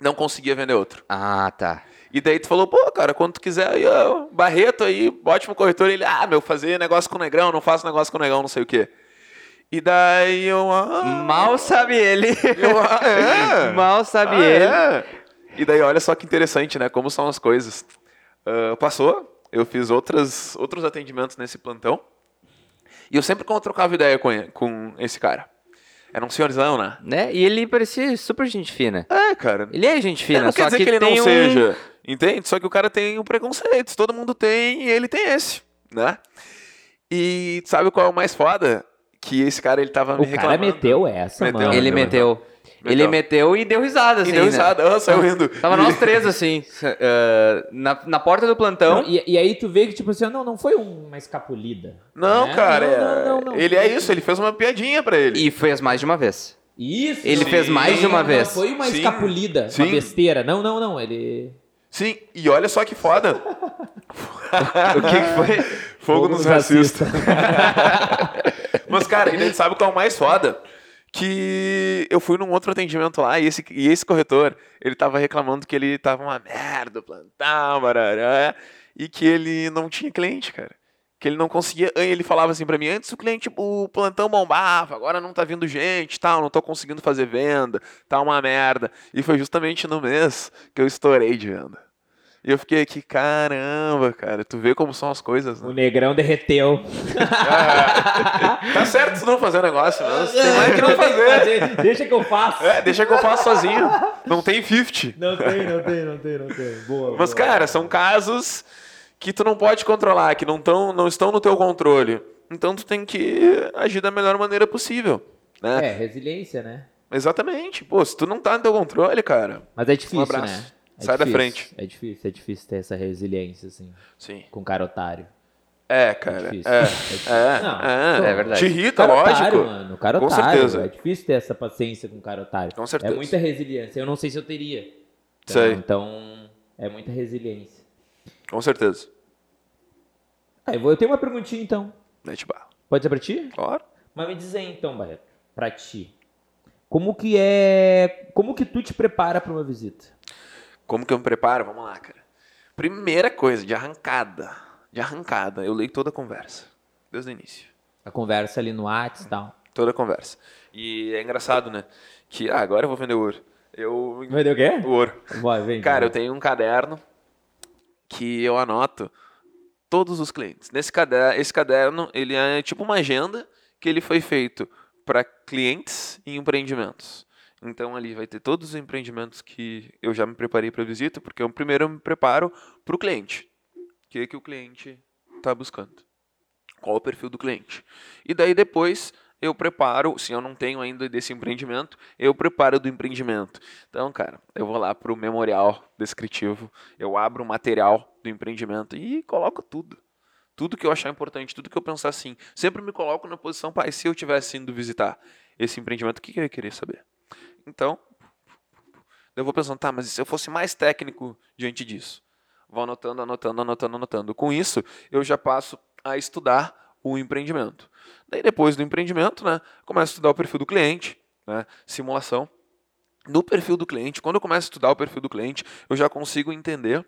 Não conseguia vender outro. Ah, tá. E daí tu falou, pô, cara, quando tu quiser aí, ó, Barreto aí, ótimo corretor. Ele, ah, meu, fazer negócio com negrão, não faço negócio com negão, não sei o quê. E daí eu, ah, Mal sabe ele. eu, ah, é. Mal sabe Ah, ele. é? E daí olha só que interessante, né, como são as coisas. Ah, passou, eu fiz outras, outros atendimentos nesse plantão. E eu sempre trocava ideia com, ele- com esse cara. Era um senhorzão, né? Né? E ele parecia super gente fina. É, cara. Ele é gente É, fina, não só quer dizer que, que, ele não um... seja, entende? Só que o cara tem um preconceito, todo mundo tem e ele tem esse, né? E sabe qual é o mais foda? Que esse cara, ele tava me O cara reclamando. meteu essa, Meteu. mano. Ele meteu. Ele meteu e deu risada, assim. E deu né? risada, ah, saiu rindo. Tava nós três, assim, ah, na, na porta do plantão. Não, e, e aí tu vê que, tipo assim, não, não foi uma escapulida. Não, né? cara, Não, é- não, não, não. ele é isso, ele fez uma piadinha pra ele. E fez mais de uma vez. Isso. Ele fez mais de uma vez. Não foi uma Sim, escapulida, sim. uma besteira. Não, não, não. Ele. Sim, e olha só que foda. O que, que foi? Fogo, nos racistas. Mas, cara, e daí sabe qual é o mais foda? Que eu fui num outro atendimento lá e esse, e esse corretor, ele tava reclamando que ele tava uma merda, o plantão, barará, e que ele não tinha cliente, cara. Que ele não conseguia. Ele falava assim pra mim: antes o cliente, o plantão bombava, agora não tá vindo gente, tal, não tô conseguindo fazer venda, tá uma merda. E foi justamente no mês que eu estourei de venda. E eu fiquei aqui, caramba, cara, tu vê como são as coisas, né? O negrão derreteu. Tá certo tu não fazer negócio, mas tem mais que não fazer. Deixa que eu faço. É, deixa que eu faço sozinho. Não tem 50. Não tem, não tem, não tem, não tem. Boa. Mas, boa. cara, são casos que tu não pode controlar, que não, tão, não estão no teu controle. Então tu tem que agir da melhor maneira possível. Né? É, resiliência, né? Exatamente. Pô, se tu não tá no teu controle, cara. Mas é difícil, Um né? É Sai da difícil. frente. É difícil, é difícil ter essa resiliência, assim, Sim. com cara otário. É, cara. difícil. É, difícil. é, Não, é. pô, É verdade. Te irrita, lógico. otário, mano. Cara Com otário. certeza. É difícil ter essa paciência com cara otário. Com certeza. É muita resiliência. Eu não sei se eu teria. Então, Sei. então é muita resiliência. Com certeza. Ah, eu, vou, eu tenho uma perguntinha, então. Mete bala. Pode ser pra ti? Claro. Mas me diz aí, então, Barreto, pra ti. Como que é... Como que tu te prepara pra uma visita? Como que eu me preparo? Vamos lá, cara. Primeira coisa, de arrancada. De arrancada, eu leio toda a conversa. Desde o início. A conversa ali no Whats e tal. Toda a conversa. E é engraçado, né? Que ah, agora eu vou vender ouro. Eu. Vai o quê? O ouro. Vai, vem. Cara, eu tenho um caderno que eu anoto todos os clientes. Nesse caderno, esse caderno, ele é tipo uma agenda que ele foi feito para clientes e empreendimentos. Então ali vai ter todos os empreendimentos que eu já me preparei para visita, porque eu primeiro eu me preparo para o cliente. O que, que o cliente está buscando? Qual o perfil do cliente? E daí depois eu preparo, se eu não tenho ainda desse empreendimento, eu preparo do empreendimento. Então, cara, eu vou lá para o memorial descritivo, eu abro o material do empreendimento e coloco tudo. Tudo que eu achar importante, tudo que eu pensar assim. Sempre me coloco na posição, pai, se eu tivesse indo visitar esse empreendimento, o que eu ia querer saber? Então, eu vou pensando, tá, mas e se eu fosse mais técnico diante disso? Vou anotando, anotando, anotando, anotando. Com isso, eu já passo a estudar o empreendimento. Daí, depois do empreendimento, né, começo a estudar o perfil do cliente, né, simulação. No perfil do cliente, quando eu começo a estudar o perfil do cliente, eu já consigo entender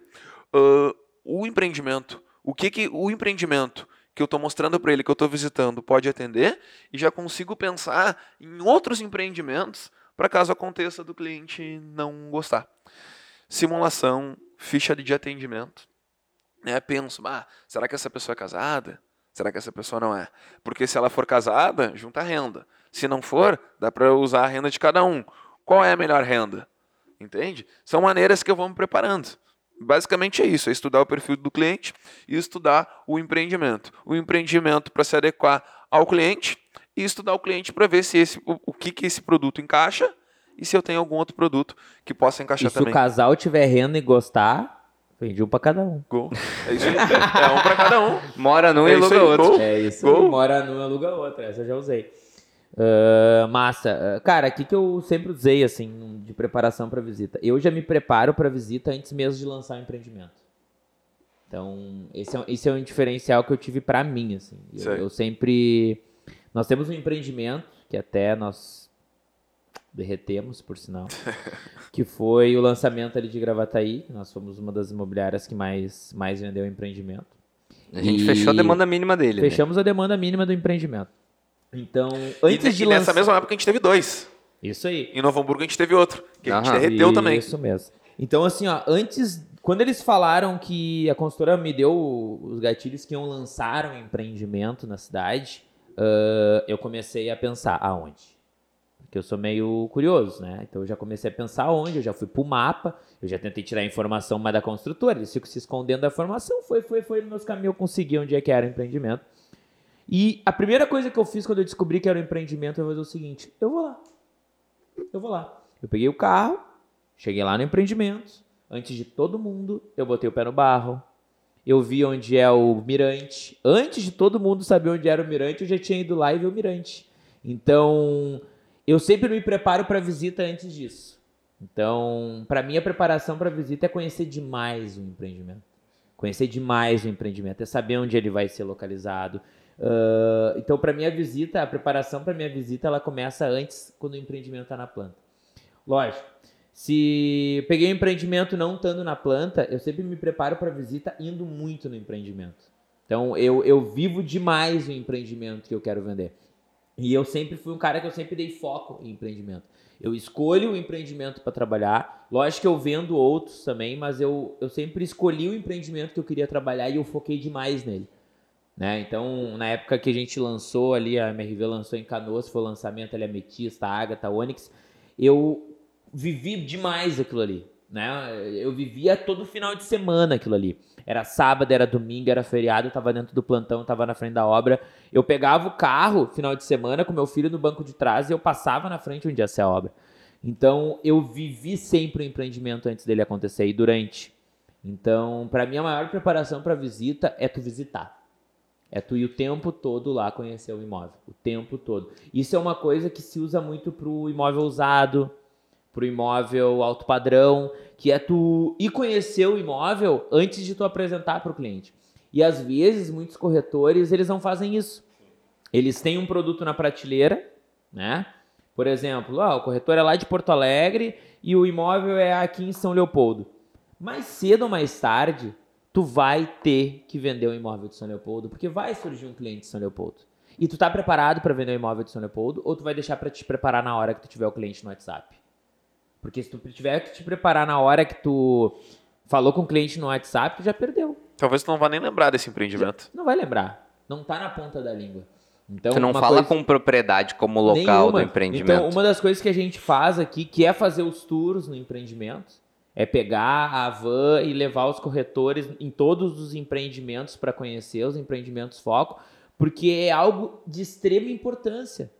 ah, o empreendimento, o que, que o empreendimento que eu estou mostrando para ele, que eu estou visitando, pode atender, e já consigo pensar em outros empreendimentos para caso aconteça do cliente não gostar. Simulação, ficha de atendimento. Né? Penso, ah, será que essa pessoa é casada? Será que essa pessoa não é? Porque se ela for casada, junta renda. Se não for, dá para usar a renda de cada um. Qual é a melhor renda? Entende? São maneiras que eu vou me preparando. Basicamente é isso, é estudar o perfil do cliente e estudar o empreendimento. O empreendimento para se adequar ao cliente e estudar o cliente para ver se esse, o, o que, que esse produto encaixa e se eu tenho algum outro produto que possa encaixar e se também. o casal tiver renda e gostar, vende um pra cada um. Gol. É isso aí. É um para cada um. Mora num É e aluga aí, outro. gol. É isso Gol. mora num, aluga outra. Essa eu já usei. Ah, massa. Ah, Cara, o que, que eu sempre usei, assim, de preparação para visita? Eu já me preparo para visita antes mesmo de lançar o empreendimento. Então, esse é, um- esse é um diferencial que eu tive para mim, assim. Eu, eu sempre... Nós temos um empreendimento, que até nós derretemos, por sinal, que foi o lançamento ali de Gravataí. Nós fomos uma das imobiliárias que mais, mais vendeu empreendimento. A gente E fechou a demanda mínima dele. né? Fechamos a demanda mínima do empreendimento. Então, E, antes de e nessa lançar... mesma época a gente teve dois. Isso aí. Em Novo Hamburgo a gente teve outro, que a gente Aham. derreteu também. Isso mesmo. Então, assim, ó, antes, quando eles falaram que a consultora me deu os gatilhos que iam lançar um empreendimento na cidade, ah, eu comecei a pensar aonde. Porque eu sou meio curioso, né? Então eu já comecei a pensar onde, eu já fui pro mapa, eu já tentei tirar a informação mais da construtora, eles ficam se escondendo da informação, foi, foi, foi, meus caminhos eu consegui onde é que era o empreendimento. E a primeira coisa que eu fiz quando eu descobri que era um empreendimento, vou fazer o seguinte, eu vou lá. Eu vou lá. Eu peguei o carro, cheguei lá no empreendimento, antes de todo mundo, eu botei o pé no barro, eu vi onde é o mirante. Antes de todo mundo saber onde era o mirante, eu já tinha ido lá e ver o mirante. Então, eu sempre me preparo para visita antes disso. Então, para mim a preparação para visita é conhecer demais o empreendimento. Conhecer demais o empreendimento, é saber onde ele vai ser localizado. Ah, então, para minha visita, a preparação para minha visita, ela começa antes, quando o empreendimento está na planta. Lógico, se peguei um empreendimento não estando na planta, eu sempre me preparo para visita indo muito no empreendimento. Então, eu, eu vivo demais o empreendimento que eu quero vender. E eu sempre fui um cara que eu sempre dei foco em empreendimento. Eu escolho o empreendimento para trabalhar. Lógico que eu vendo outros também, mas eu, eu sempre escolhi o empreendimento que eu queria trabalhar e eu foquei demais nele. Né? Então, na época que a gente lançou ali, a MRV lançou em Canoas, foi o lançamento ali, Ametista, Ágata, Onix, eu vivi demais aquilo ali. Né? Eu vivia todo final de semana aquilo ali. Era sábado, era domingo, era feriado, eu tava dentro do plantão, tava na frente da obra. Eu pegava o carro final de semana com meu filho no banco de trás e eu passava na frente onde ia ser a obra. Então, eu vivi sempre o empreendimento antes dele acontecer e durante. Então, para mim, a maior preparação para visita é tu visitar. É tu ir o tempo todo lá conhecer o imóvel. O tempo todo. Isso é uma coisa que se usa muito pro imóvel usado, pro imóvel alto padrão, que é tu ir conhecer o imóvel antes de tu apresentar para o cliente. E às vezes muitos corretores eles não fazem isso. Eles têm um produto na prateleira, né? Por exemplo, ó, o corretor é lá de Porto Alegre e o imóvel é aqui em São Leopoldo. Mais cedo ou mais tarde, tu vai ter que vender o imóvel de São Leopoldo, porque vai surgir um cliente de São Leopoldo. E tu tá preparado para vender o imóvel de São Leopoldo ou tu vai deixar para te preparar na hora que tu tiver o cliente no WhatsApp? Porque se tu tiver que te preparar na hora que tu falou com o cliente no WhatsApp, tu já perdeu. Talvez tu não vá nem lembrar desse empreendimento. Não vai lembrar. Não tá na ponta da língua. Então, Tu não fala coisa- com propriedade como local Nenhuma. do empreendimento. Então, uma das coisas que a gente faz aqui, que é fazer os tours no empreendimento, é pegar a van e levar os corretores em todos os empreendimentos para conhecer os empreendimentos foco, porque é algo de extrema importância.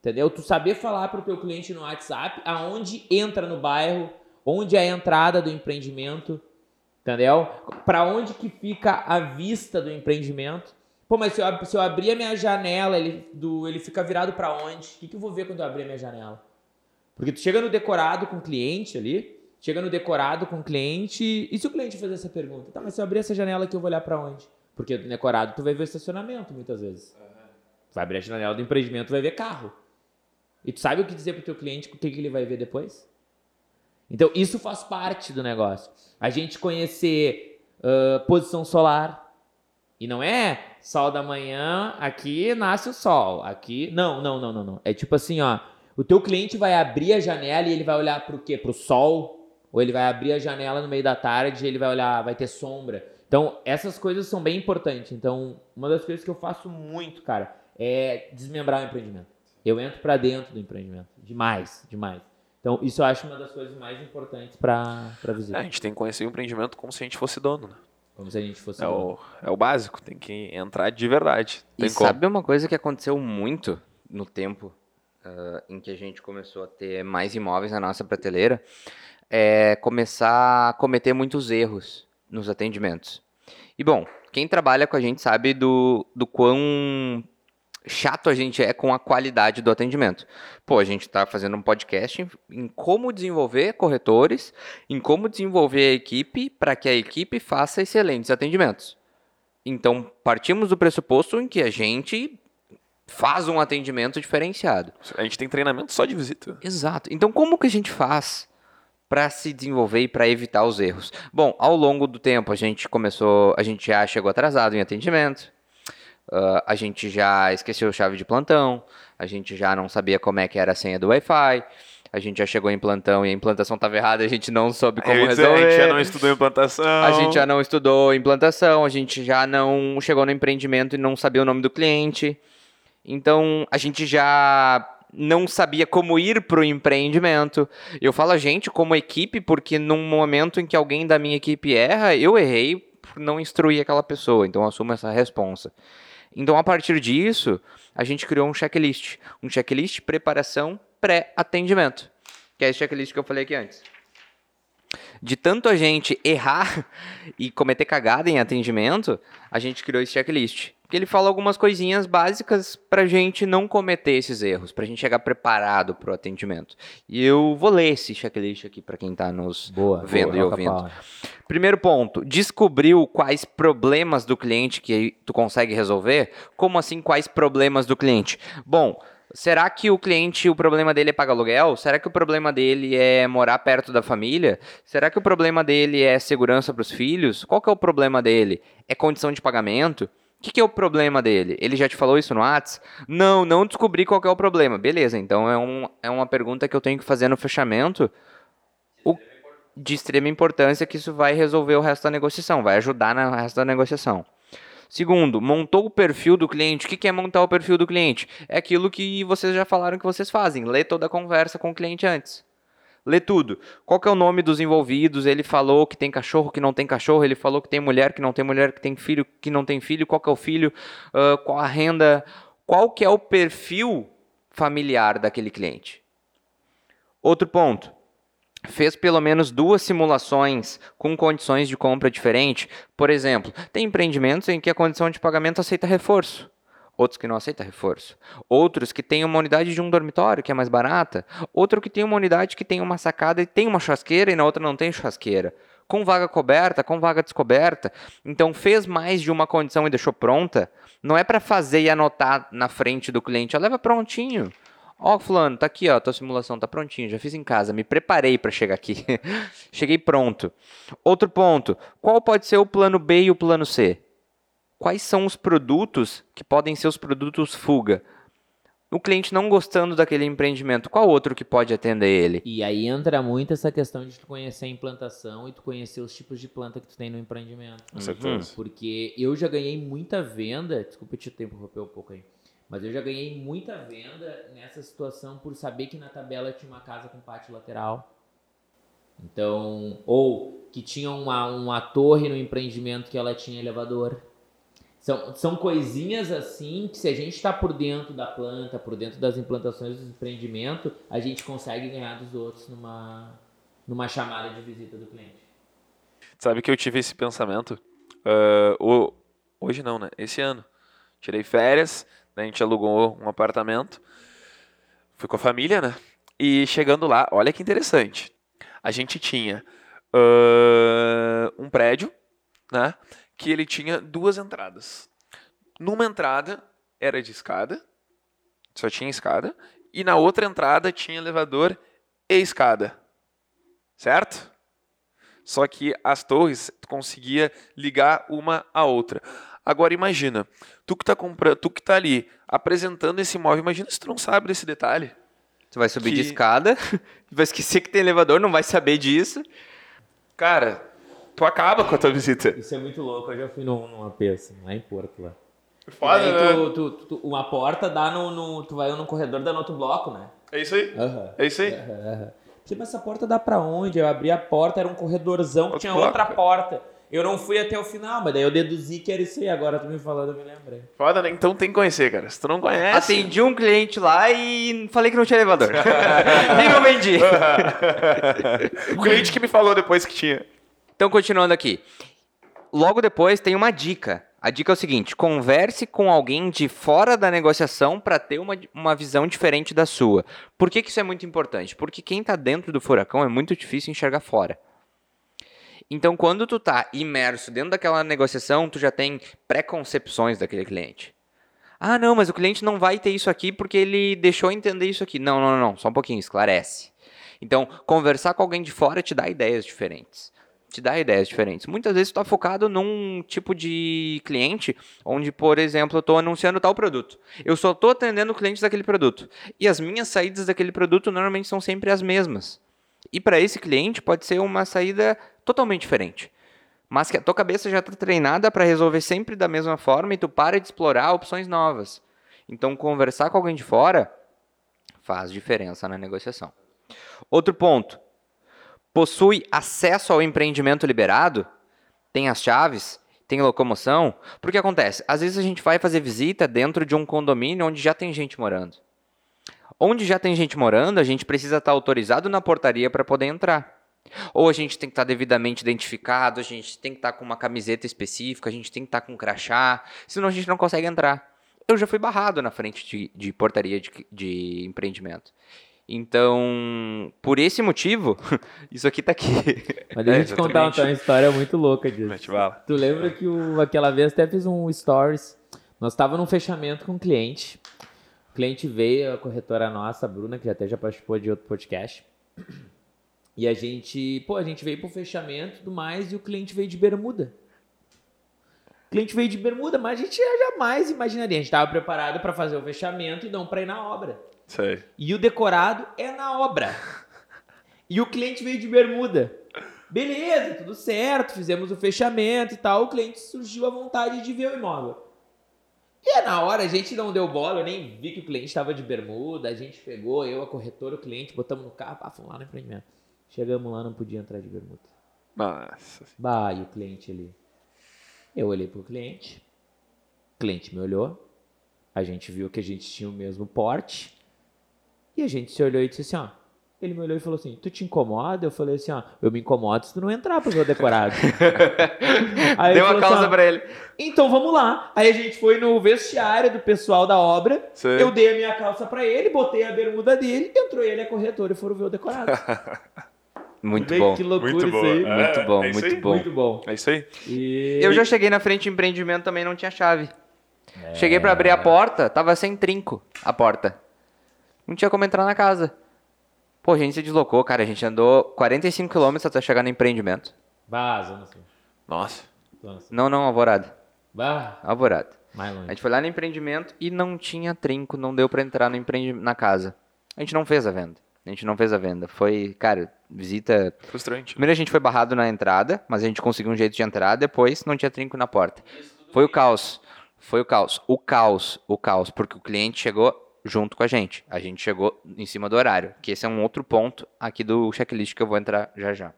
Entendeu? Tu saber falar para o teu cliente no WhatsApp aonde entra no bairro, onde é a entrada do empreendimento, entendeu? Para onde que fica a vista do empreendimento. Pô, mas se eu, se eu abrir a minha janela, ele, do, ele fica virado para onde? O que, que eu vou ver quando eu abrir a minha janela? Porque tu chega no decorado com o cliente ali, chega no decorado com o cliente, e se o cliente fazer essa pergunta? Tá, mas se eu abrir essa janela aqui, eu vou olhar para onde? Porque no decorado tu vai ver estacionamento muitas vezes. Tu vai abrir a janela do empreendimento, tu vai ver carro. E tu sabe o que dizer pro teu cliente, o que, que ele vai ver depois? Então, isso faz parte do negócio. A gente conhecer ah, posição solar. E não é sol da manhã, aqui nasce o sol. Aqui. Não, não, não, não, não. É tipo assim, ó. O teu cliente vai abrir a janela e ele vai olhar pro quê? Pro sol? Ou ele vai abrir a janela no meio da tarde e ele vai olhar, vai ter sombra. Então, essas coisas são bem importantes. Então, uma das coisas que eu faço muito, cara, é desmembrar o empreendimento. Eu entro para dentro do empreendimento. Demais, demais. Então, isso eu acho uma das coisas mais importantes para a visita. É, a gente tem que conhecer o empreendimento como se a gente fosse dono, né? Como se a gente fosse É dono. o, é o básico, tem que entrar de verdade. E Tem como. sabe uma coisa que aconteceu muito no tempo ah, em que a gente começou a ter mais imóveis na nossa prateleira? É começar a cometer muitos erros nos atendimentos. E bom, quem trabalha com a gente sabe do, do quão chato a gente é com a qualidade do atendimento. Pô, a gente está fazendo um podcast em, em como desenvolver corretores, em como desenvolver a equipe para que a equipe faça excelentes atendimentos. Então, partimos do pressuposto em que a gente faz um atendimento diferenciado. A gente tem treinamento só de visita. Exato. Então, como que a gente faz para se desenvolver e para evitar os erros? Bom, ao longo do tempo, a gente começou, a gente já chegou atrasado em atendimento, ah, a gente já esqueceu a chave de plantão, a gente já não sabia como é que era a senha do Wi-Fi, a gente já chegou em plantão e a implantação estava errada, a gente não soube como resolver. a gente já não estudou implantação. A gente já não estudou implantação, a gente já não chegou no empreendimento e não sabia o nome do cliente. Então, a gente já não sabia como ir para o empreendimento. Eu falo a gente como equipe, porque num momento em que alguém da minha equipe erra, eu errei por não instruir aquela pessoa. Então, eu assumo essa responsa. Então, a partir disso, a gente criou um checklist. Um checklist preparação pré-atendimento. Que é esse checklist que eu falei aqui antes de tanto a gente errar e cometer cagada em atendimento, a gente criou esse checklist. Que ele fala algumas coisinhas básicas pra gente não cometer esses erros, pra gente chegar preparado pro atendimento. E eu vou ler esse checklist aqui pra quem tá nos Boa. vendo boa, e ouvindo. Primeiro ponto, descobriu quais problemas do cliente que tu consegue resolver? Como assim quais problemas do cliente? Bom, será que o cliente, o problema dele é pagar aluguel? Será que o problema dele é morar perto da família? Será que o problema dele é segurança para os filhos? Qual que é o problema dele? É condição de pagamento? O que, que é o problema dele? Ele já te falou isso no Whats? Não, não descobri qual é o problema. Beleza, então é, um, é uma pergunta que eu tenho que fazer no fechamento o- de extrema importância que isso vai resolver o resto da negociação, vai ajudar no resto da negociação. Segundo, montou o perfil do cliente. O que que é montar o perfil do cliente? É aquilo que vocês já falaram que vocês fazem. Lê toda a conversa com o cliente antes. Lê tudo. Qual que é o nome dos envolvidos? Ele falou que tem cachorro, que não tem cachorro. Ele falou que tem mulher, que não tem mulher, que tem filho, que não tem filho. Qual que é o filho? Ah, qual a renda? Qual que é o perfil familiar daquele cliente? Outro ponto fez pelo menos duas simulações com condições de compra diferentes. Por exemplo, tem empreendimentos em que a condição de pagamento aceita reforço. Outros que não aceita reforço. Outros que têm uma unidade de um dormitório, que é mais barata. Outro que tem uma unidade que tem uma sacada e tem uma churrasqueira e na outra não tem churrasqueira. Com vaga coberta, com vaga descoberta. Então fez mais de uma condição e deixou pronta. Não é para fazer e anotar na frente do cliente. Ela leva prontinho. Ó, fulano, tá aqui, ó, tua simulação tá prontinho, já fiz em casa, me preparei para chegar aqui. Cheguei pronto. Outro ponto, qual pode ser o plano B e o plano C? Quais são os produtos que podem ser os produtos fuga? O cliente não gostando daquele empreendimento, qual outro que pode atender ele? E aí entra muito essa questão de tu conhecer a implantação e tu conhecer os tipos de planta que tu tem no empreendimento. Com certeza. Porque eu já ganhei muita venda, desculpa te interromper um pouco aí, mas eu já ganhei muita venda nessa situação por saber que na tabela tinha uma casa com pátio lateral. Então, ou que tinha uma, uma torre no empreendimento que ela tinha elevador. São, são coisinhas assim que se a gente está por dentro da planta, por dentro das implantações do empreendimento, a gente consegue ganhar dos outros numa, numa chamada de visita do cliente. Sabe que eu tive esse pensamento? O- hoje não, né? Esse ano. Tirei férias, daí a gente alugou um apartamento. Fui com a família, né? E chegando lá, olha que interessante. A gente tinha ah, um prédio, né? Que ele tinha duas entradas. Numa entrada era de escada, só tinha escada. E na outra entrada tinha elevador e escada. Certo? Só que as torres tu conseguia ligar uma à outra. Agora imagina, tu que tá comprando, tu que tá ali apresentando esse imóvel, imagina se tu não sabe desse detalhe. Tu vai subir de Que- escada, vai esquecer que tem elevador, não vai saber disso. Cara, tu acaba com a tua visita. Isso é muito louco. Eu já fui num, numa peça, lá em Porto lá. Foda, E daí né? tu, tu- tu- uma porta dá no, no- Tu vai num corredor, dá no outro bloco, né? É isso aí. Aham. É isso aí. Falei, mas essa porta dá pra onde? Eu abri a porta, era um corredorzão que Outro tinha bloco. outra porta. Eu não fui até o final, mas daí eu deduzi que era isso aí. Agora tu me falando, eu me lembrei. Foda, né? Então tem que conhecer, cara. Se tu não conhece. Atendi um cliente lá e falei que não tinha elevador. e não vendi. o cliente que me falou depois que tinha. Então, continuando aqui. Logo depois tem uma dica. A dica é o seguinte: converse com alguém de fora da negociação para ter uma, uma visão diferente da sua. Por que, que isso é muito importante? Porque quem está dentro do furacão é muito difícil enxergar fora. Então, quando tu tá imerso dentro daquela negociação, tu já tem preconcepções daquele cliente. Ah, não, mas o cliente não vai ter isso aqui porque ele deixou entender isso aqui. Não, não, não, só um pouquinho, esclarece. Então, conversar com alguém de fora te dá ideias diferentes. Te dá ideias diferentes. Muitas vezes tu tá focado num tipo de cliente onde, por exemplo, eu estou anunciando tal produto. Eu só estou atendendo clientes daquele produto. E as minhas saídas daquele produto normalmente são sempre as mesmas. E para esse cliente pode ser uma saída totalmente diferente. Mas que a tua cabeça já está treinada para resolver sempre da mesma forma e tu para de explorar opções novas. Então, conversar com alguém de fora faz diferença na negociação. Outro ponto. Possui acesso ao empreendimento liberado? Tem as chaves? Tem locomoção? Porque acontece, às vezes a gente vai fazer visita dentro de um condomínio onde já tem gente morando. Onde já tem gente morando, a gente precisa estar autorizado na portaria para poder entrar. Ou a gente tem que estar devidamente identificado, a gente tem que estar com uma camiseta específica, a gente tem que estar com um crachá, senão a gente não consegue entrar. Eu já fui barrado na frente de, de portaria de, de empreendimento. Então, por esse motivo, isso aqui tá aqui. Mas deixa É, eu te contar então, uma história muito louca disso. Tu lembra que o- aquela vez até fiz um stories. Nós estávamos num fechamento com um cliente. O cliente veio, a corretora nossa, a Bruna, que até já participou de outro podcast. E a gente, pô, a gente veio pro fechamento e tudo mais, e o cliente veio de bermuda. O cliente veio de bermuda, mas a gente jamais imaginaria. A gente estava preparado para fazer o fechamento e não para ir na obra. Aí. E o decorado é na obra. E o cliente veio de bermuda. Beleza, tudo certo, fizemos o fechamento e tal. O cliente surgiu a vontade de ver o imóvel. E na hora a gente não deu bola, eu nem vi que o cliente estava de bermuda. A gente pegou, eu, a corretora, o cliente, botamos no carro, fomos lá no empreendimento. Chegamos lá, não podia entrar de bermuda. Nossa. Bah, e o cliente ali. Eu olhei pro cliente. O cliente me olhou. A gente viu que a gente tinha o mesmo porte. E a gente se olhou e disse assim, ó. Ele me olhou e falou assim: Tu te incomoda? Eu falei assim: Ó, eu me incomodo se tu não entrar pro meu decorado. Aí Deu uma assim, causa ó, pra ele. Então vamos lá. Aí a gente foi no vestiário do pessoal da obra. Sei. Eu dei a minha calça pra ele, botei a bermuda dele, entrou ele e a corretora e foram ver o decorado. Muito bom. Que loucura Muito isso bom. aí. É, Muito bom, é isso muito aí. bom. Muito bom. É isso aí. E... Eu já cheguei na frente de empreendimento também não tinha chave. Cheguei pra abrir a porta, tava sem trinco a porta. Não tinha como entrar na casa. Pô, a gente se deslocou, cara. A gente andou 45 km até chegar no empreendimento. Bah, Zona Sul. Nossa. Zona Sul. Não, não, Alvorada. Bah, Alvorada. mais A longe. gente foi lá no empreendimento e não tinha trinco, não deu pra entrar no empreendi- na casa. A gente não fez a venda. A gente não fez a venda. Foi, cara, visita. Frustrante. Primeiro a gente foi barrado na entrada, mas a gente conseguiu um jeito de entrar, depois não tinha trinco na porta. Foi o caos. Foi o caos. O caos, o caos, porque o cliente chegou junto com a gente. A gente chegou em cima do horário, que esse é um outro ponto aqui do checklist que eu vou entrar já já.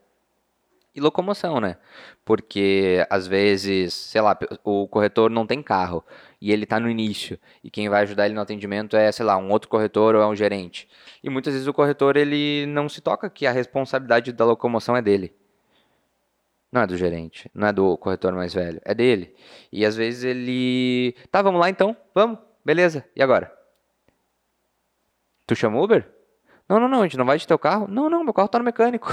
E locomoção, né? Porque às vezes, sei lá, o corretor não tem carro e ele tá no início e quem vai ajudar ele no atendimento é, sei lá, um outro corretor ou é um gerente. E muitas vezes o corretor ele não se toca que a responsabilidade da locomoção é dele. Não é do gerente, não é do corretor mais velho, é dele. E às vezes ele, tá, vamos lá então, vamos, beleza. E agora? Tu chamou Uber? Não, não, não, a gente não vai de teu carro. Não, não, meu carro tá no mecânico.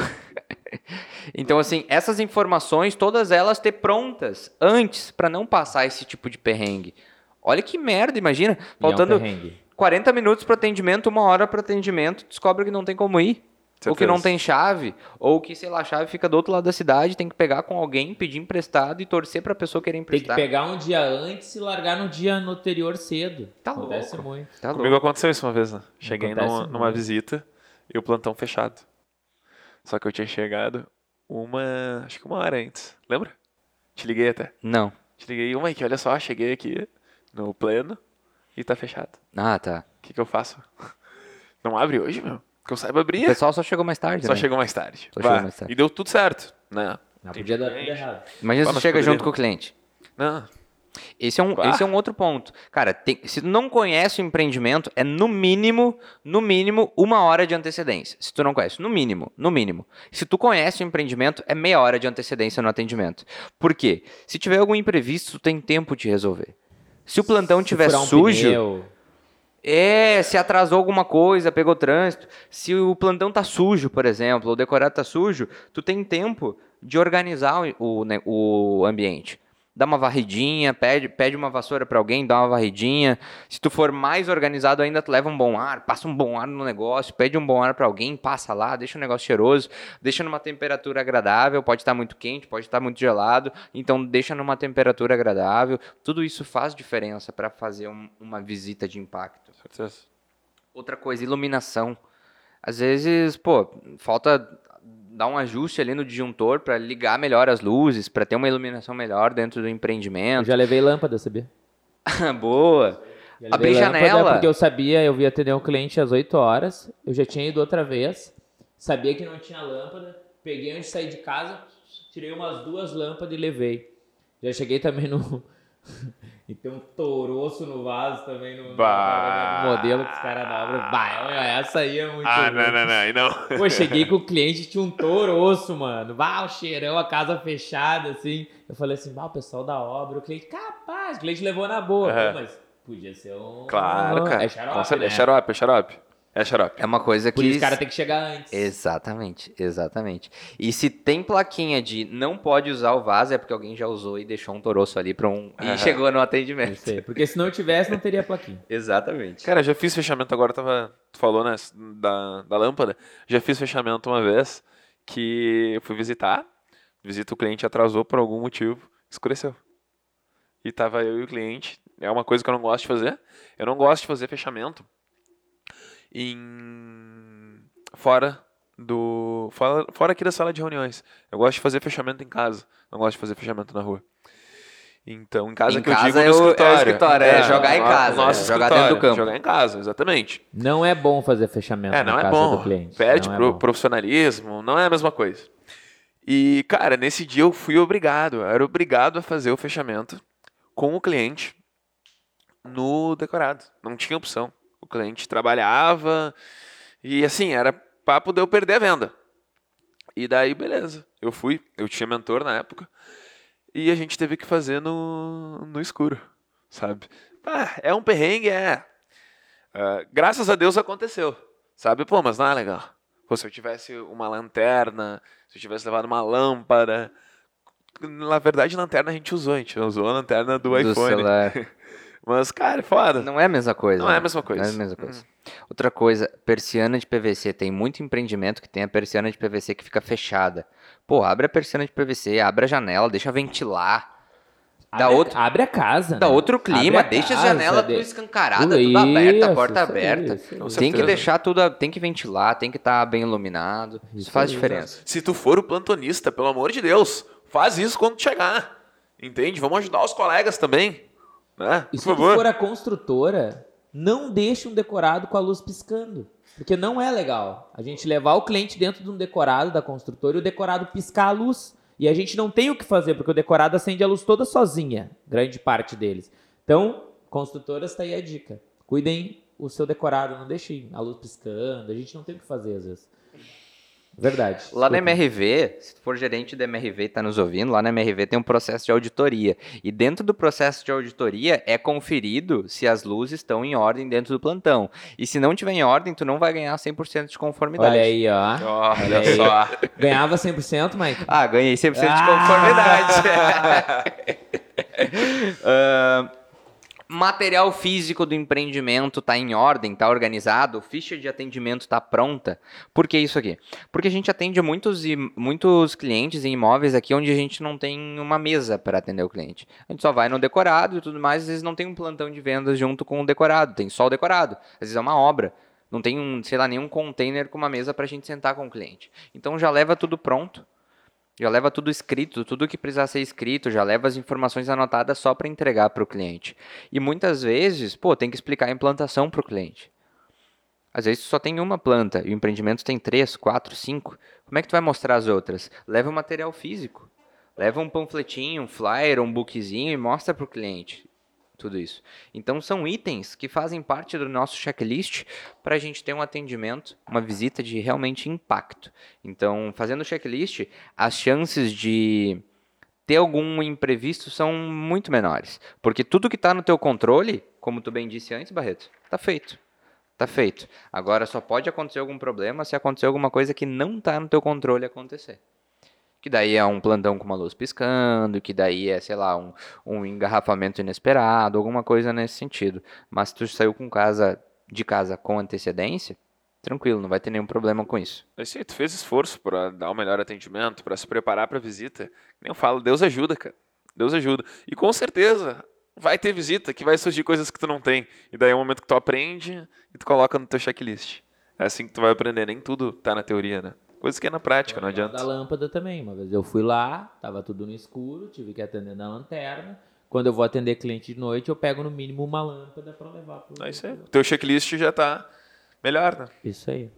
então, assim, essas informações, todas elas ter prontas antes, pra não passar esse tipo de perrengue. Olha que merda, imagina. Faltando é um perrengue. 40 minutos para atendimento, uma hora para atendimento, descobre que não tem como ir. Ou que Certeza. não tem chave, ou que, sei lá, a chave fica do outro lado da cidade, tem que pegar com alguém, pedir emprestado e torcer pra pessoa querer Tem que emprestar. pegar um dia antes e largar no dia anterior cedo. Tá Acontece louco. muito. Tá Comigo louco. aconteceu isso uma vez, né? Cheguei numa, numa visita e o plantão fechado. Só que eu tinha chegado uma. Acho que uma hora antes. Lembra? Te liguei até. Não. Te liguei, uma que olha só, cheguei aqui no pleno e tá fechado. Ah, tá. O que, que eu faço? Não abre hoje, meu? Que eu saiba O abrir. pessoal só chegou mais tarde, Só né? chegou mais tarde. Só chegou mais tarde. E deu tudo certo. Né? Não podia dar tudo errado. Imagina se chega poderia. junto com o cliente. Não. Esse é um, esse é um outro ponto. Cara, tem- se tu não conhece o empreendimento, é no mínimo, no mínimo, uma hora de antecedência. Se tu não conhece, no mínimo, no mínimo. Se tu conhece o empreendimento, é meia hora de antecedência no atendimento. Por quê? Se tiver algum imprevisto, tu tem tempo de resolver. Se o plantão Se tiver um sujo, pneu, é, se atrasou alguma coisa, pegou trânsito. Se o plantão tá sujo, por exemplo, ou o decorado tá sujo, tu tem tempo de organizar o, o, né, o ambiente. Dá uma varridinha, pede, pede uma vassoura pra alguém, dá uma varridinha. Se tu for mais organizado ainda, tu leva um bom ar, passa um bom ar no negócio, pede um bom ar pra alguém, passa lá, deixa o negócio cheiroso, deixa numa temperatura agradável, pode estar muito quente, pode estar muito gelado, então deixa numa temperatura agradável. Tudo isso faz diferença para fazer um- uma visita de impacto. Certeza. Outra coisa, iluminação. Às vezes, pô, falta dar um ajuste ali no disjuntor para ligar melhor as luzes, para ter uma iluminação melhor dentro do eu empreendimento. já levei lâmpada, sabia? Boa. Lâmpada janela. Porque eu sabia, eu ia atender um cliente às 8 horas, eu já tinha ido outra vez, sabia que não tinha lâmpada, peguei antes de sair de casa, tirei umas duas lâmpadas e levei. Já cheguei também no. e tem um toroço no vaso também no, no modelo que os caras da obra. Bah, olha, essa aí é muito. Ah, não, não, não. Não. Pô, cheguei com o cliente tinha um toroço, mano. Bah, o cheirão, a casa fechada, assim. Eu falei assim, bah, o pessoal da obra. O cliente, capaz, o cliente levou na boa. Aham. Pô, mas podia ser um. Claro, cara. É Com xarope, certeza. né? É xarope, é xarope. É xarope. É uma coisa que. Por isso o cara tem que chegar antes. Exatamente, exatamente. E se tem plaquinha de não pode usar o vaso, é porque alguém já usou e deixou um toroço ali para um. E chegou no atendimento. Aí. Porque se não tivesse, não teria plaquinha. Exatamente. Cara, já fiz fechamento agora, tava. Tu falou, né? Da, da lâmpada. Já fiz fechamento uma vez que eu fui visitar. Visita o cliente atrasou por algum motivo. Escureceu. E tava eu e o cliente. É uma coisa que eu não gosto de fazer. Eu não gosto de fazer fechamento em. fora do. Fora, fora aqui da sala de reuniões. Eu gosto de fazer fechamento em casa. Não gosto de fazer fechamento na rua. Então, em casa Em que eu casa digo é no o- é o escritório. escritório, é jogar em casa, nosso é jogar escritório, dentro do campo. Jogar em casa, exatamente. Não é bom fazer fechamento É, na não é casa bom. do cliente. Perde não é pro bom. profissionalismo, não é a mesma coisa. E, cara, nesse dia eu fui obrigado, eu era obrigado a fazer o fechamento com o cliente no decorado. Não tinha opção. O cliente trabalhava e, assim, era papo de eu perder a venda. E daí, beleza. Eu fui, eu tinha mentor na época. E a gente teve que fazer no, no escuro, sabe? Ah, é um perrengue, é. Ah, graças a Deus aconteceu, sabe? Pô, mas não é legal. Pô, se eu tivesse uma lanterna, se eu tivesse levado uma lâmpada. Na verdade, lanterna a gente usou, a gente usou a lanterna do, Do iPhone. celular. Mas, cara, é foda. Não é a mesma coisa. Não é a né? mesma coisa. Não é a mesma coisa. Outra coisa, persiana de PVC. Tem muito empreendimento que tem a persiana de PVC que fica fechada. Pô, abre a persiana de PVC, abre a janela, deixa ventilar. Dá abre, outro- abre a casa. Dá né? outro clima, a deixa a casa, janela de- tudo escancarada, Tudo tudo aberta, a isso, porta aberta. isso Tem que deixar tudo, tem que ventilar, tem que estar bem iluminado. Isso, Isso faz diferença. Se tu for o plantonista, pelo amor de Deus, faz isso quando tu chegar. Entende? Vamos ajudar os colegas também. Né? E se tu favor. for a construtora, não deixe um decorado com a luz piscando. Porque não é legal a gente levar o cliente dentro de um decorado da construtora e o decorado piscar a luz. E a gente não tem o que fazer, porque o decorado acende a luz toda sozinha, grande parte deles. Então, construtoras, tá aí a dica. Cuidem o seu decorado, não deixem a luz piscando. A gente não tem o que fazer às vezes. Verdade. Lá na Desculpa. MRV, se tu for gerente da MRV e tá nos ouvindo, lá na MRV tem um processo de auditoria. E dentro do processo de auditoria é conferido se as luzes estão em ordem dentro do plantão. E se não tiver em ordem, tu não vai ganhar 100% de conformidade. Olha aí, ó. Ó, Olha aí. só. Ganhava 100%, Mike? Ah, ganhei 100% de Ah! conformidade. Ah, material físico do empreendimento tá em ordem, tá organizado, ficha de atendimento tá pronta. Por que isso aqui? Porque a gente atende muitos, muitos clientes em imóveis aqui onde a gente não tem uma mesa para atender o cliente. A gente só vai no decorado e tudo mais, às vezes não tem um plantão de vendas junto com o decorado, tem só o decorado. Às vezes é uma obra. Não tem um, sei lá, nenhum container com uma mesa para a gente sentar com o cliente. Então já leva tudo pronto Já leva tudo escrito, tudo que precisar ser escrito, já leva as informações anotadas só para entregar para o cliente. E muitas vezes, pô, tem que explicar a implantação para o cliente. Às vezes só tem uma planta e o empreendimento tem três, quatro, cinco. Como é que tu vai mostrar as outras? Leva o material físico. Leva um panfletinho, um flyer, um bookzinho e mostra para o cliente tudo isso. Então são itens que fazem parte do nosso checklist para a gente ter um atendimento, uma visita de realmente impacto. Então, fazendo o checklist, as chances de ter algum imprevisto são muito menores, porque tudo que está no teu controle, como tu bem disse antes, Barreto, está feito. Tá feito. Agora só pode acontecer algum problema se acontecer alguma coisa que não está no teu controle acontecer. Que daí é um plantão com uma luz piscando, que daí é, sei lá, um, um engarrafamento inesperado, alguma coisa nesse sentido. Mas se tu saiu com casa, de casa com antecedência, tranquilo, não vai ter nenhum problema com isso. É isso aí, tu fez esforço para dar o um melhor atendimento, para se preparar para visita. Nem eu falo, Deus ajuda, cara. Deus ajuda. E com certeza, vai ter visita que vai surgir coisas que tu não tem. E daí é o momento que tu aprende e tu coloca no teu checklist. É assim que tu vai aprender, nem tudo tá na teoria, né? Coisa que é na prática, não adianta. Da lâmpada também, uma vez eu fui lá, tava tudo no escuro, tive que atender na lanterna. Quando eu vou atender cliente de noite, eu pego no mínimo uma lâmpada para levar pro. É isso aí. O teu checklist já tá melhor, né? Isso aí.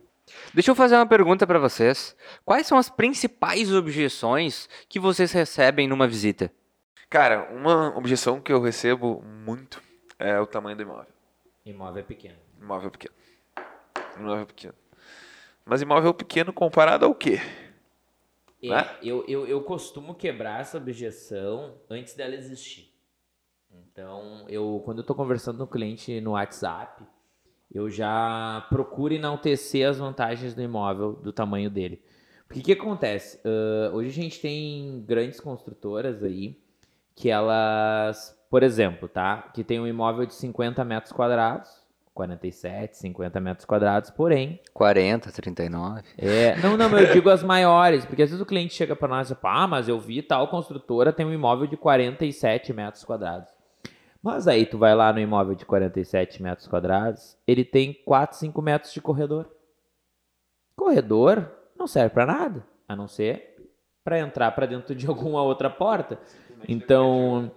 Deixa eu fazer uma pergunta para vocês. Quais são as principais objeções que vocês recebem numa visita? Cara, uma objeção que eu recebo muito é o tamanho do imóvel. Imóvel é pequeno. Imóvel é pequeno. Imóvel é pequeno. Mas imóvel pequeno comparado ao quê? É, né? eu, eu, eu costumo quebrar essa objeção antes dela existir. Então, eu quando eu estou conversando com o cliente no WhatsApp, eu já procuro enaltecer as vantagens do imóvel, do tamanho dele. Porque o que acontece? Uh, hoje a gente tem grandes construtoras aí que elas, por exemplo, tá? Que tem um imóvel de 50 metros quadrados, 47, 50 metros quadrados, porém. 40, 39. É, não, não, eu digo as maiores, porque às vezes o cliente chega para nós e fala, ah, mas eu vi tal construtora tem um imóvel de 47 metros quadrados. Mas aí tu vai lá no imóvel de 47 metros quadrados, ele tem 4, 5 metros de corredor. Corredor não serve para nada, a não ser para entrar para dentro de alguma outra porta. Então,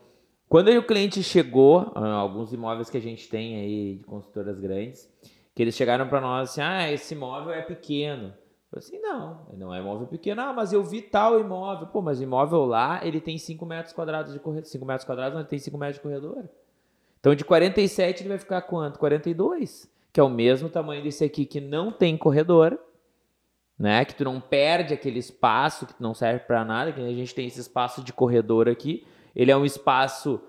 quando o cliente chegou, ah, alguns imóveis que a gente tem aí de consultoras grandes, que eles chegaram para nós assim: ah, esse imóvel é pequeno. Eu falei assim: não, não é imóvel pequeno. Ah, mas eu vi tal imóvel. Pô, mas o imóvel lá, ele tem 5 metros quadrados de corredor. 5 metros quadrados, mas tem 5 metros de corredor. Então, de 47, ele vai ficar quanto? 42. Que é o mesmo tamanho desse aqui, que não tem corredor, né? Que tu não perde aquele espaço que não serve para nada, que a gente tem esse espaço de corredor aqui. Ele é um espaço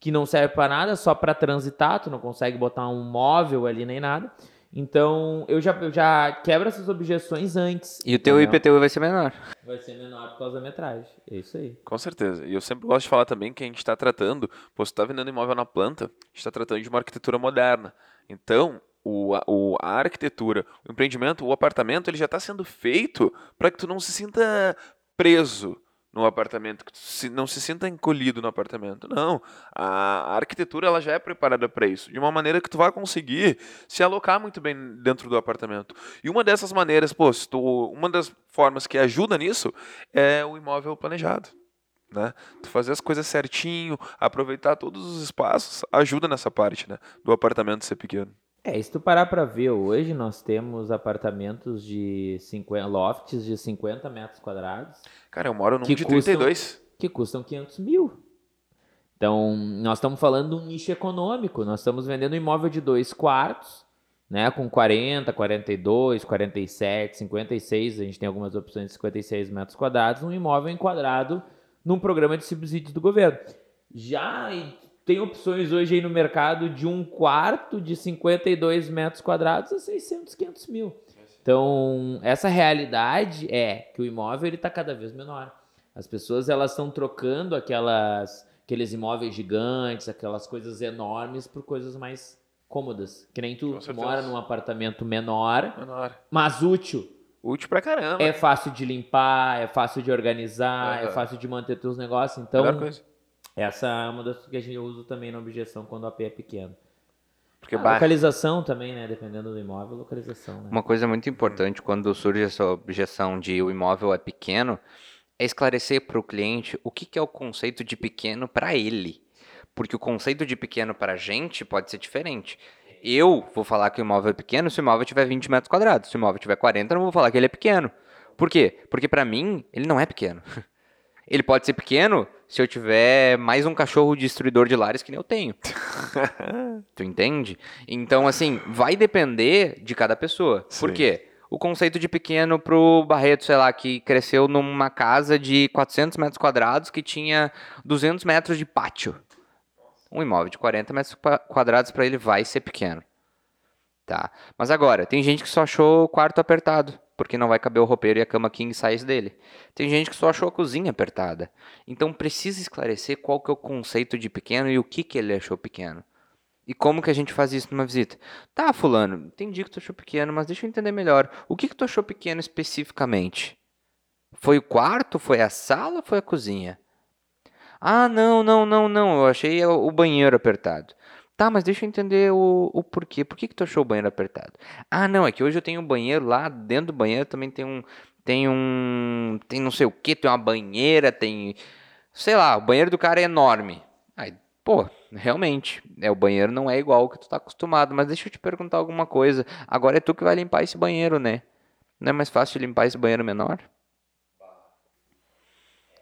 que não serve para nada, só para transitar, tu não consegue botar um móvel ali nem nada. Então, eu já, eu já quebro essas objeções antes. E o teu entendeu? IPTU vai ser menor. Vai ser menor por causa da metragem. É isso aí. Com certeza. E eu sempre gosto de falar também que a gente está tratando, pô, você está vendendo imóvel na planta, a gente está tratando de uma arquitetura moderna. Então, o, o, a arquitetura, o empreendimento, o apartamento, ele já está sendo feito para que tu não se sinta preso no apartamento, que se, não se sinta encolhido no apartamento. Não, a, a arquitetura ela já é preparada para isso, de uma maneira que tu vai conseguir se alocar muito bem dentro do apartamento. E uma dessas maneiras, pô, tu, uma das formas que ajuda nisso é o imóvel planejado. Né? Tu fazer as coisas certinho, aproveitar todos os espaços, ajuda nessa parte, né? Do apartamento ser pequeno. É, se tu parar para ver hoje, nós temos apartamentos de 50, lofts de 50 metros quadrados. Cara, eu moro num de custam, 32. Que custam 500 mil. Então, nós estamos falando de um nicho econômico. Nós estamos vendendo um imóvel de dois quartos, né, com 40, 42, 47, 56. A gente tem algumas opções de 56 metros quadrados. Um imóvel enquadrado num programa de subsídios do governo. Já tem opções hoje aí no mercado de um quarto de 52 metros quadrados a 600, 500 mil. Então, essa realidade é que o imóvel está cada vez menor. As pessoas elas estão trocando aquelas, aqueles imóveis gigantes, aquelas coisas enormes por coisas mais cômodas. Que nem tu mora num apartamento menor, menor, mas útil. Útil pra caramba. É fácil de limpar, é fácil de organizar, uhum. é fácil de manter teus negócios. Então, essa é uma das que a gente usa também na objeção quando o AP é pequeno. Porque a localização também, né? Dependendo do imóvel, localização. Né? Uma coisa muito importante quando surge essa objeção de o imóvel é pequeno é esclarecer para o cliente o que, que é o conceito de pequeno para ele. Porque o conceito de pequeno para a gente pode ser diferente. Eu vou falar que o imóvel é pequeno se o imóvel tiver 20 metros quadrados. Se o imóvel tiver 40, eu não vou falar que ele é pequeno. Por quê? Porque para mim, ele não é pequeno. Ele pode ser pequeno se eu tiver mais um cachorro destruidor de lares que nem eu tenho. tu entende? Então, assim, vai depender de cada pessoa. Por Sim. quê? O conceito de pequeno pro Barreto, sei lá, que cresceu numa casa de 400 metros quadrados que tinha 200 metros de pátio. Um imóvel de 40 metros qua- quadrados para ele vai ser pequeno. Tá. Mas agora, tem gente que só achou o quarto apertado, porque não vai caber o roupeiro e a cama king size dele. Tem gente que só achou a cozinha apertada. Então precisa esclarecer qual que é o conceito de pequeno e o que que ele achou pequeno. E como que a gente faz isso numa visita? Tá, fulano, entendi que tu achou pequeno, mas deixa eu entender melhor. O que que tu achou pequeno especificamente? Foi o quarto? Foi a sala foi a cozinha? Ah, não, não, não, não. Eu achei o banheiro apertado. Tá, mas deixa eu entender o, o porquê. Por que, que tu achou o banheiro apertado? Ah, não, é que hoje eu tenho um banheiro lá, dentro do banheiro também tem um. Tem um. Tem não sei o que, tem uma banheira, tem. Sei lá, o banheiro do cara é enorme. Aí, pô, realmente, é, o banheiro não é igual ao que tu tá acostumado. Mas deixa eu te perguntar alguma coisa. Agora é tu que vai limpar esse banheiro, né? Não é mais fácil limpar esse banheiro menor?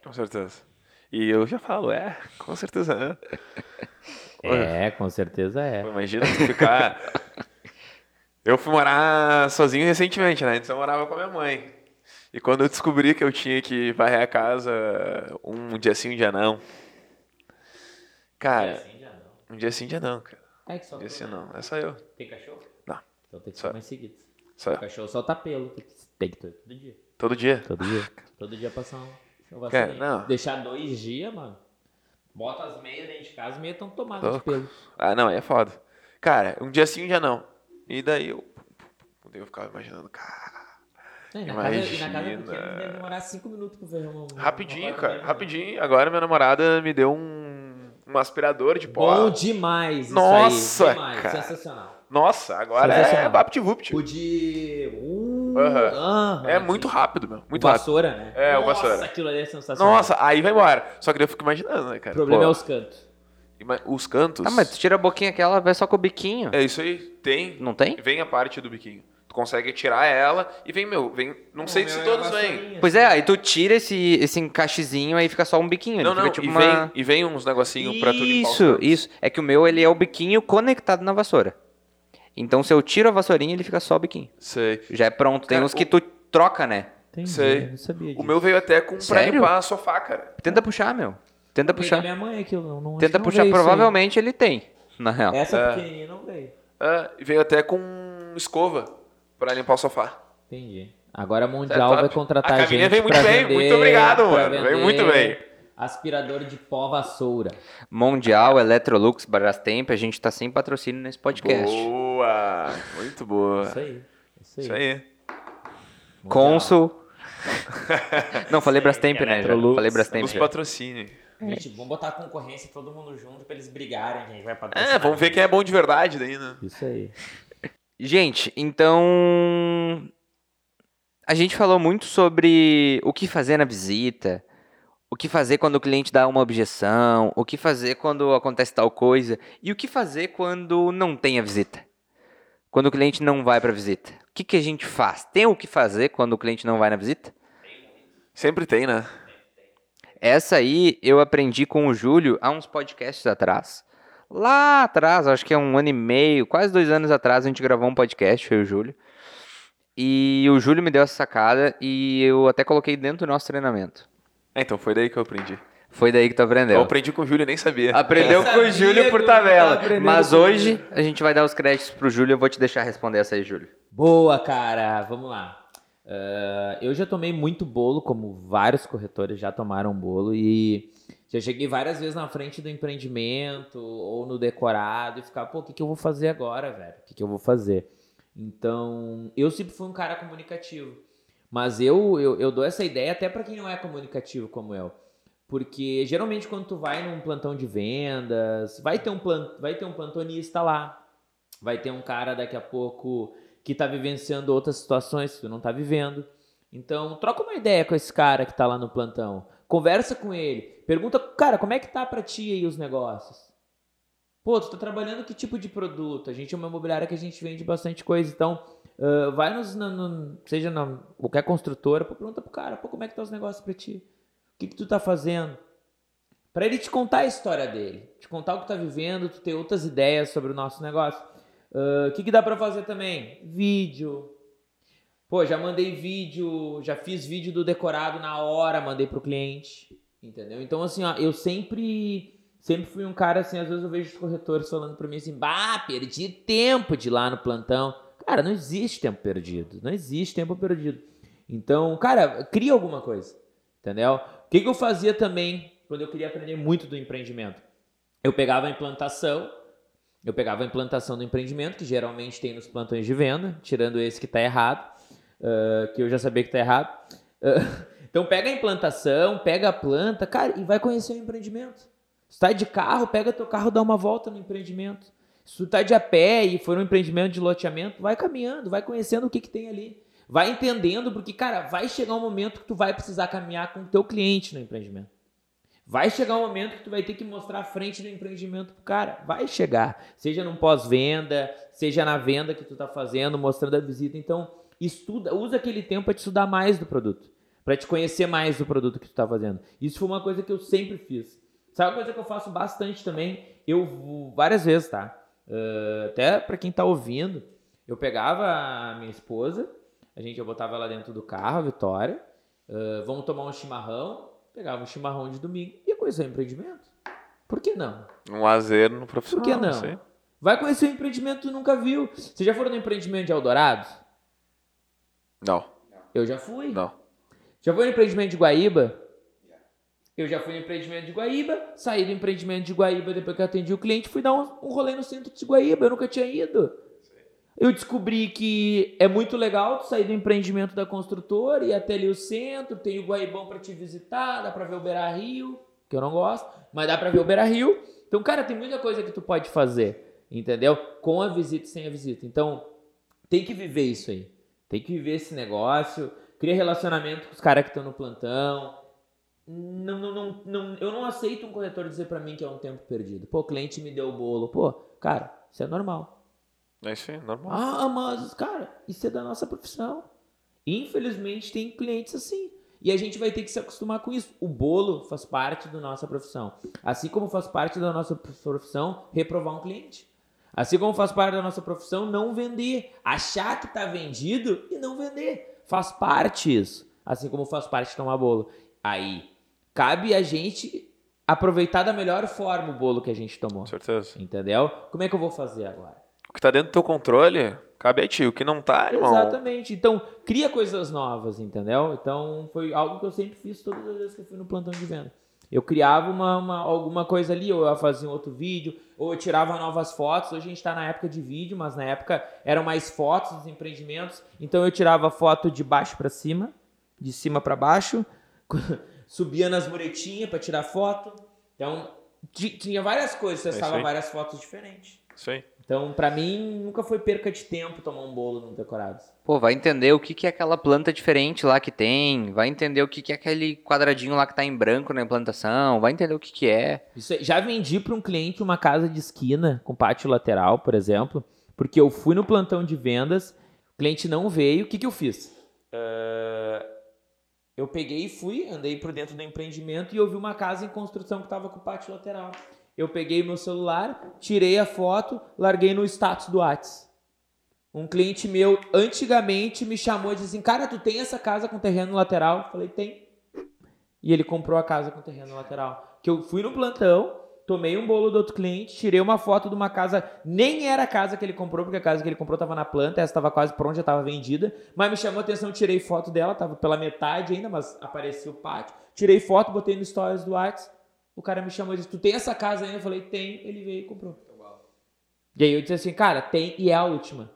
Com certeza. E eu já falo, é, com certeza é. Com certeza é. Imagina ficar. eu fui morar sozinho recentemente, né? Então eu morava com a minha mãe. E quando eu descobri que eu tinha que varrer a casa um dia sim, um dia não. Cara, não. um dia sim, um dia não, cara. É que só Um dia sim né? não. É só eu. Tem cachorro? Não. Então tem que Só. ser mais seguido. Só O eu. cachorro solta pelo. Tem que, ter todo dia. Todo dia. Todo dia. Todo dia passar um. Cara, não. Deixar dois dias, mano. Bota as meias dentro de casa, as meias estão tomadas de pelo. Ah, não, aí é foda. Cara, um dia sim, um dia não. E daí eu. Eu ficava imaginando, cara. É, na casa, na casa pequena deve demorar cinco minutos pra ver uma. uma- Rapidinho, cara. coisa Rapidinho. Agora minha namorada me deu um, um aspirador de pó. Bom demais isso Nossa, aí. Demais, cara. sensacional. Nossa, agora é Sensacional. VaptVupt. O de... Uh, aham, É muito rápido, meu. Muito o rápido. vassoura, né? É, o Nossa, vassoura. aquilo ali é sensacional. Nossa, aí vai embora. Só que daí eu fico imaginando, né, O cara? problema Pô, é os cantos. ima- os cantos. Ah, mas tu tira a boquinha aquela, vai só com o biquinho. É isso aí. Tem. Não tem? Vem a parte do biquinho. Tu consegue tirar ela e vem, meu, vem. Não sei se todos vêm. Pois é, aí tu tira esse, esse encaixezinho, aí fica só um biquinho. Não, ele não, fica tipo e, uma... vem, e vem uns negocinhos pra tu limpar os Isso, cantos. isso. É que o meu, ele é o biquinho conectado na vassoura. Então, se eu tiro a vassourinha, ele fica só o biquinho. Sei. Já é pronto. Tem Cara, uns que o- tu troca, né? Entendi, Sei. eu não sabia disso. O meu veio até com pra limpar sofá, cara. Tenta puxar, meu. Tenta puxar. minha mãe aquilo, não, não, Tenta não puxar. Provavelmente ele tem, na real. Essa É. pequenininha não veio. E veio até com escova pra limpar o sofá. Entendi. Agora a É Mundial top. vai contratar A a gente veio muito pra bem, vender- muito obrigado, mano, veio vender muito bem. Aspirador de pó vassoura. Mundial, Electrolux, Brastemp, a gente tá sem patrocínio nesse podcast. Boa! Muito boa. Isso aí. Isso aí. Isso aí. Consul. Não, falei Brastemp, né? Já. Falei Brastemp. Os patrocínios. Gente, vamos botar a concorrência todo mundo junto pra eles brigarem, que a gente vai patrocinar. É, vamos ver quem é bom de verdade daí, né? Isso aí. Gente, então. A gente falou muito sobre o que fazer na visita, o que fazer quando o cliente dá uma objeção, o que fazer quando acontece tal coisa e o que fazer quando não tem a visita. Quando o cliente não vai para visita. O que, que a gente faz? Tem o que fazer quando o cliente não vai na visita? Sempre tem, né? Essa aí eu aprendi com o Júlio há uns podcasts atrás. Lá atrás, acho que é um ano e meio, quase dois anos atrás, a gente gravou um podcast, e o Júlio. E o Júlio me deu essa sacada e eu até coloquei dentro do nosso treinamento. É, então foi daí que eu aprendi. Foi daí que tu Eu aprendeu. aprendi com o Júlio nem sabia. Aprendeu Nem com o sabia Júlio por eu tabela. Mas hoje a gente vai dar os créditos pro Júlio. Eu vou te deixar responder essa aí, Júlio. Boa, cara. Vamos lá. Ah, eu já tomei muito bolo, como vários corretores já tomaram bolo, e já cheguei várias vezes na frente do empreendimento ou no decorado e ficar, pô, o que, que eu vou fazer agora, velho? O que, que eu vou fazer? Então, eu sempre fui um cara comunicativo. Mas eu, eu, eu dou essa ideia até pra quem não é comunicativo como eu. Porque geralmente quando tu vai num plantão de vendas, vai ter um, plan, vai ter um plantonista lá. Vai ter um cara daqui a pouco que tá vivenciando outras situações que tu não tá vivendo. Então, troca uma ideia com esse cara que tá lá no plantão. Conversa com ele. Pergunta, cara, como é que tá pra ti aí os negócios? Pô, tu tá trabalhando que tipo de produto? A gente é uma imobiliária que a gente vende bastante coisa, então uh, vai nos, no, no, seja na qualquer construtora, pô, pergunta pro cara, pô, como é que tá os negócios pra ti? Que que tu tá fazendo? Para ele te contar a história dele, te contar o que tá vivendo, tu ter outras ideias sobre o nosso negócio. O uh, que que dá para fazer também? Vídeo. Pô, já mandei vídeo, já fiz vídeo do decorado na hora, mandei pro cliente, entendeu? Então assim, ó, eu sempre sempre fui um cara assim, às vezes eu vejo os corretores falando para mim assim: "Bah, perdi tempo de ir lá no plantão". Cara, não existe tempo perdido, não existe tempo perdido. Então, cara, cria alguma coisa, entendeu? O que, que eu fazia também quando eu queria aprender muito do empreendimento? Eu pegava a implantação, eu pegava a implantação do empreendimento, que geralmente tem nos plantões de venda, tirando esse que está errado uh, que eu já sabia que está errado. Uh, então pega a implantação, pega a planta, cara, e vai conhecer o empreendimento. Se tá de carro, pega teu carro, dá uma volta no empreendimento. Se tu tá de a pé e for um empreendimento de loteamento, vai caminhando, vai conhecendo o que, que tem ali. Vai entendendo, porque, cara, vai chegar um momento que tu vai precisar caminhar com o teu cliente no empreendimento. Vai chegar um momento que tu vai ter que mostrar a frente do empreendimento pro cara. Vai chegar. Seja num pós-venda, seja na venda que tu tá fazendo, mostrando a visita. Então, estuda, usa aquele tempo para te estudar mais do produto, para te conhecer mais do produto que tu está fazendo. Isso foi uma coisa que eu sempre fiz. Sabe uma coisa que eu faço bastante também? Eu várias vezes, tá? Uh, até para quem está ouvindo, eu pegava a minha esposa, a gente eu botava ela dentro do carro, a Vitória, uh, vamos tomar um chimarrão, pegava um chimarrão de domingo e ia conhecer o empreendimento. Por que não? Um lazer no profissional. Por que não? Vai conhecer um empreendimento que tu nunca viu. Você já foram no empreendimento de Eldorado? Não. Eu já fui. Não. Já foi no empreendimento de Guaíba? Eu já fui no empreendimento de Guaíba, saí do empreendimento de Guaíba depois que eu atendi o cliente, fui dar um, um rolê no centro de Guaíba, eu nunca tinha ido. Eu descobri que é muito legal sair do empreendimento da construtora e até ali o centro, tem o Guaibão para te visitar, dá para ver o Beira Rio, que eu não gosto, mas dá para ver o Beira Rio. Então, cara, tem muita coisa que tu pode fazer, entendeu? Com a visita e sem a visita. Então, tem que viver isso aí. Tem que viver esse negócio, cria relacionamento com os caras que estão no plantão. Não, não, não, não, eu não aceito um corretor dizer para mim que é um tempo perdido. Pô, o cliente me deu o bolo. Pô, cara, isso é normal. É isso aí, normal. Ah, mas, cara, isso é da nossa profissão. Infelizmente tem clientes assim. E a gente vai ter que se acostumar com isso. O bolo faz parte da nossa profissão. Assim como faz parte da nossa profissão reprovar um cliente. Assim como faz parte da nossa profissão não vender, achar que está vendido e não vender. Faz parte isso. Assim como faz parte tomar bolo. Aí, cabe a gente aproveitar da melhor forma o bolo que a gente tomou. certeza. Entendeu? Como é que eu vou fazer agora? O que está dentro do teu controle, cabe a ti. O que não está, irmão. Exatamente. Então, cria coisas novas, entendeu? Então, foi algo que eu sempre fiz todas as vezes que eu fui no plantão de venda. Eu criava uma, uma, alguma coisa ali, ou eu fazia um outro vídeo, ou eu tirava novas fotos. Hoje a gente está na época de vídeo, mas na época eram mais fotos dos empreendimentos. Então eu tirava foto de baixo para cima, de cima para baixo, subia nas muretinhas para tirar foto. Então tinha várias coisas, testava é várias fotos diferentes. Isso aí. Então, para mim, nunca foi perca de tempo tomar um bolo no Decorados. Pô, vai entender o que, que é aquela planta diferente lá que tem, vai entender o que, que é aquele quadradinho lá que tá em branco na implantação, vai entender o que, que é. Isso, já vendi para um cliente uma casa de esquina com pátio lateral, por exemplo, porque eu fui no plantão de vendas, o cliente não veio, o que, que eu fiz? Uh, eu peguei e fui, andei por dentro do empreendimento e ouvi uma casa em construção que estava com pátio lateral eu peguei meu celular, tirei a foto, larguei no status do Whats. Um cliente meu antigamente me chamou e disse assim: Cara, tu tem essa casa com terreno lateral? Eu falei: Tem. E ele comprou a casa com terreno lateral. Que eu fui no plantão, tomei um bolo do outro cliente, tirei uma foto de uma casa, nem era a casa que ele comprou, porque a casa que ele comprou estava na planta, essa estava quase pronta, já estava vendida, mas me chamou a atenção, tirei foto dela, estava pela metade ainda, mas apareceu o pátio. Tirei foto, botei no stories do WhatsApp. O cara me chamou e disse: Tu tem essa casa ainda? Eu falei: Tem. Ele veio e comprou. E aí eu disse assim: Cara, tem e é a última.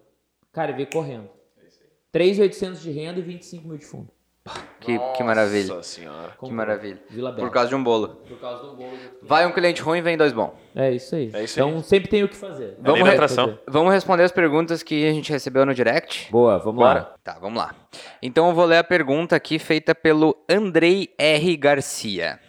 Cara, veio correndo. 3.800 de renda e 25 mil de fundo. Que, que maravilha. Nossa senhora. Que maravilha. Vila Bela. Por causa de um bolo. Por causa do bolo. Vai um cliente ruim, vem dois bons. É isso aí. É isso então sempre tem o que fazer. Vamos atração. fazer. Vamos responder as perguntas que a gente recebeu no direct? Boa, vamos Bora. lá. Tá, vamos lá. Então eu vou ler a pergunta aqui feita pelo Andrei R. Garcia.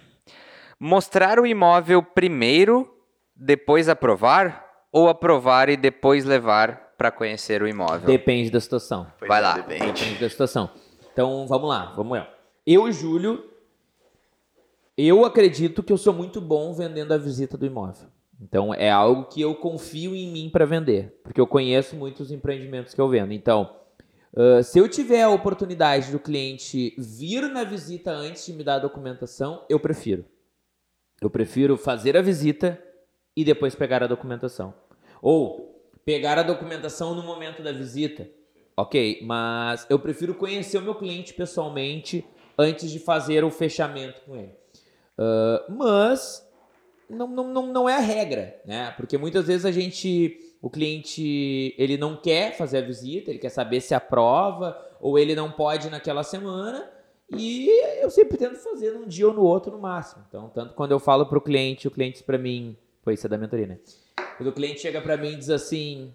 Mostrar o imóvel primeiro, depois aprovar? Ou aprovar e depois levar para conhecer o imóvel? Depende da situação. Pois Vai é, lá. depende. Depende da situação. Então, vamos lá, vamos lá. Eu, Júlio, eu acredito que eu sou muito bom vendendo a visita do imóvel. Então, é algo que eu confio em mim para vender, porque eu conheço muitos empreendimentos que eu vendo. Então, ah, se eu tiver a oportunidade do cliente vir na visita antes de me dar a documentação, eu prefiro. Eu prefiro fazer a visita e depois pegar a documentação. Ou pegar a documentação no momento da visita. Ok, mas eu prefiro conhecer o meu cliente pessoalmente antes de fazer o fechamento com ele. Ah, mas não, não, não, não é a regra, né? Porque muitas vezes a gente, o cliente, ele não quer fazer a visita, ele quer saber se aprova ou ele não pode naquela semana e eu sempre tento fazer num dia ou no outro no máximo. Então, tanto quando eu falo para o cliente, o cliente para mim, pô, isso é da mentoria, né? Quando o cliente chega para mim e diz assim,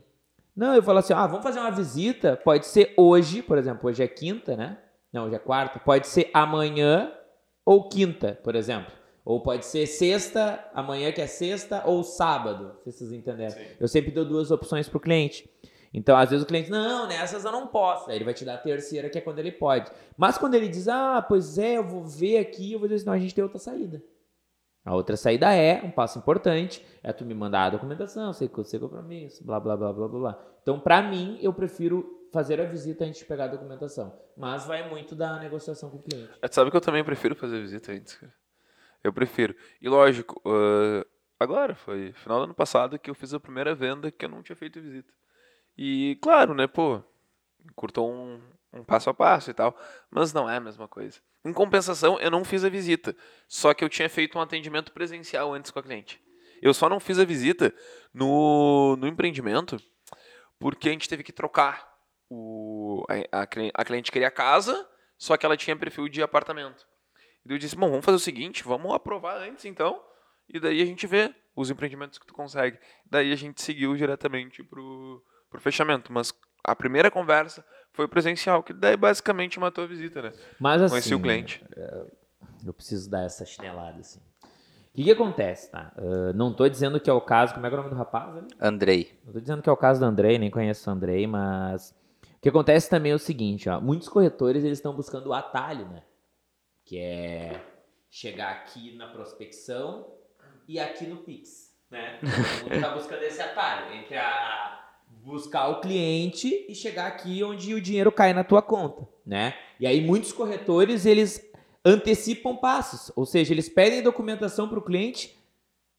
não, eu falo assim, ah, vamos fazer uma visita, pode ser hoje, por exemplo, hoje é quinta, né? Não, hoje é quarta, pode ser amanhã ou quinta, por exemplo. Ou pode ser sexta, amanhã que é sexta, ou sábado, se vocês entenderam. Eu sempre dou duas opções pro cliente. Então, às vezes o cliente, não, nessas eu não posso. Aí ele vai te dar a terceira, que é quando ele pode. Mas quando ele diz, ah, pois é, eu vou ver aqui, eu vou dizer assim, não, a gente tem outra saída. A outra saída é, um passo importante, é tu me mandar a documentação, sei que você compromisso, blá, blá, blá, blá, blá, blá. Então, pra mim, eu prefiro fazer a visita antes de pegar a documentação. Mas vai muito da negociação com o cliente. É, sabe que eu também prefiro fazer visita antes, cara. Eu prefiro. E lógico, ah, agora, foi final do ano passado que eu fiz a primeira venda que eu não tinha feito visita. E claro, né, pô, curtou um, um passo a passo e tal, mas não é a mesma coisa. Em compensação, eu não fiz a visita, só que eu tinha feito um atendimento presencial antes com a cliente. Eu só não fiz a visita no, no empreendimento porque a gente teve que trocar. O, a, a, a cliente queria casa, só que ela tinha perfil de apartamento. E eu disse, bom, vamos fazer o seguinte, vamos aprovar antes então, e daí a gente vê os empreendimentos que tu consegue. Daí a gente seguiu diretamente pro, pro fechamento. Mas a primeira conversa foi presencial, que daí basicamente matou a visita, né? Mas assim, Conheci o cliente. eu preciso dar essa chinelada, assim. O que, que acontece, tá? Ah, não tô dizendo que é o caso, como é que é o nome do rapaz ali? Andrei. Não tô dizendo que é o caso do Andrei, nem conheço o Andrei, mas o que acontece também é o seguinte, ó, muitos corretores eles estão buscando o atalho, né? Que é chegar aqui na prospecção e aqui no Pix, né? Todo mundo tá buscando esse atalho entre a buscar o cliente e chegar aqui onde o dinheiro cai na tua conta, né? E aí muitos corretores eles antecipam passos, ou seja, eles pedem documentação para o cliente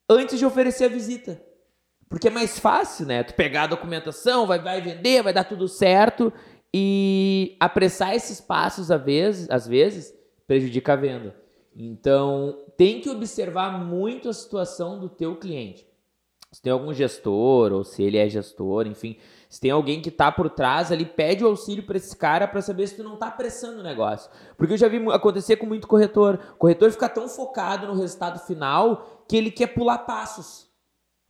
antes de oferecer a visita. Porque é mais fácil, né? Tu pegar a documentação, vai, vai vender, vai dar tudo certo e apressar esses passos às vezes, às vezes prejudica a venda. Então, tem que observar muito a situação do teu cliente. Se tem algum gestor ou se ele é gestor, enfim, se tem alguém que tá por trás ali, pede o auxílio para esse cara para saber se tu não tá apressando o negócio. Porque eu já vi acontecer com muito corretor. O corretor fica tão focado no resultado final que ele quer pular passos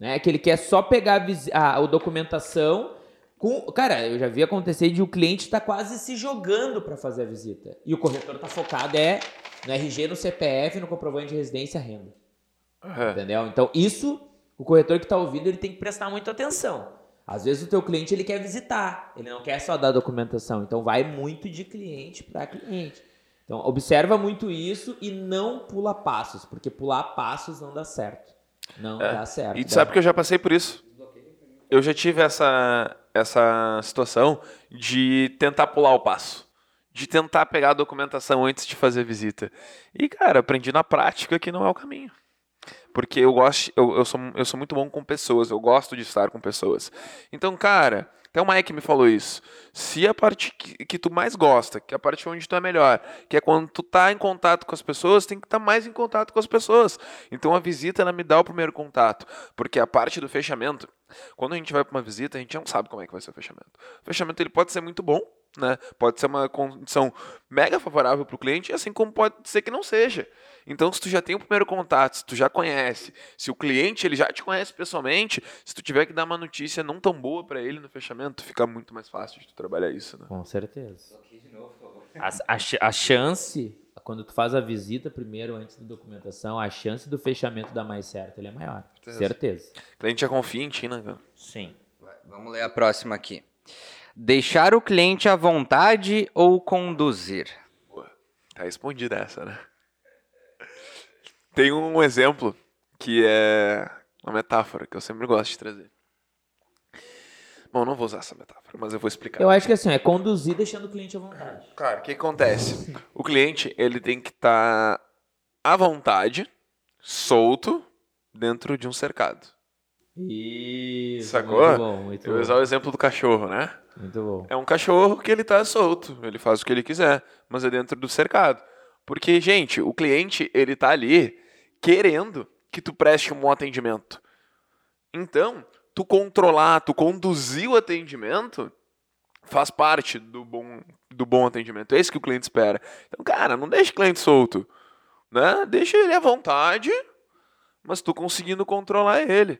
né? Que ele quer só pegar a, a, a documentação. Com, cara, eu já vi acontecer de o cliente estar quase se jogando para fazer a visita. E o corretor tá focado é no RG, no CPF, no comprovante de residência renda. É. Entendeu? Então, isso, o corretor que tá ouvindo, ele tem que prestar muita atenção. Às vezes o teu cliente ele quer visitar, ele não quer só dar documentação. Então vai muito de cliente para cliente. Então observa muito isso e não pula passos, porque pular passos não dá certo. Não É. dá certo. E tu sabe que eu já passei por isso. Eu já tive essa, essa situação de tentar pular o passo. De tentar pegar a documentação antes de fazer a visita. E, cara, aprendi na prática que não é o caminho. Porque eu gosto, eu, eu, sou, eu sou muito bom com pessoas, eu gosto de estar com pessoas. Então, cara, até o Mike me falou isso. Se a parte que, que tu mais gosta, que é a parte onde tu é melhor, que é quando tu tá em contato com as pessoas, tem que estar mais em contato com as pessoas. Então a visita ela me dá o primeiro contato, porque a parte do fechamento, quando a gente vai para uma visita, a gente não sabe como é que vai ser o fechamento. O fechamento ele pode ser muito bom, né? Pode ser uma condição mega favorável para o cliente, assim como pode ser que não seja. Então, se tu já tem o primeiro contato, se tu já conhece, se o cliente ele já te conhece pessoalmente, se tu tiver que dar uma notícia não tão boa para ele no fechamento, fica muito mais fácil de tu trabalhar isso, né? Com certeza. A, a, a chance, quando tu faz a visita primeiro, antes da documentação, a chance do fechamento dar mais certo ele é maior. Certeza. Certeza. O cliente já confia em ti, né, cara? Sim. Vamos ler a próxima aqui. Deixar o cliente à vontade ou conduzir? Tá respondida essa, né? Tem um exemplo que é uma metáfora que eu sempre gosto de trazer. Bom, não vou usar essa metáfora, mas eu vou explicar. Eu acho que assim, é conduzir deixando o cliente à vontade. Cara, o que acontece? O cliente, ele tem que estar à vontade, solto, dentro de um cercado. Isso. Sacou? Muito bom, muito Eu vou usar o exemplo do cachorro, né? Muito bom. É um cachorro que ele tá solto, ele faz o que ele quiser, mas é dentro do cercado. Porque, gente, o cliente, ele tá ali querendo que tu preste um bom atendimento. Então, tu controlar, tu conduzir o atendimento faz parte do bom, do bom atendimento. É isso que o cliente espera. Então, cara, não deixe o cliente solto, né? Deixa ele à vontade, mas tu conseguindo controlar ele.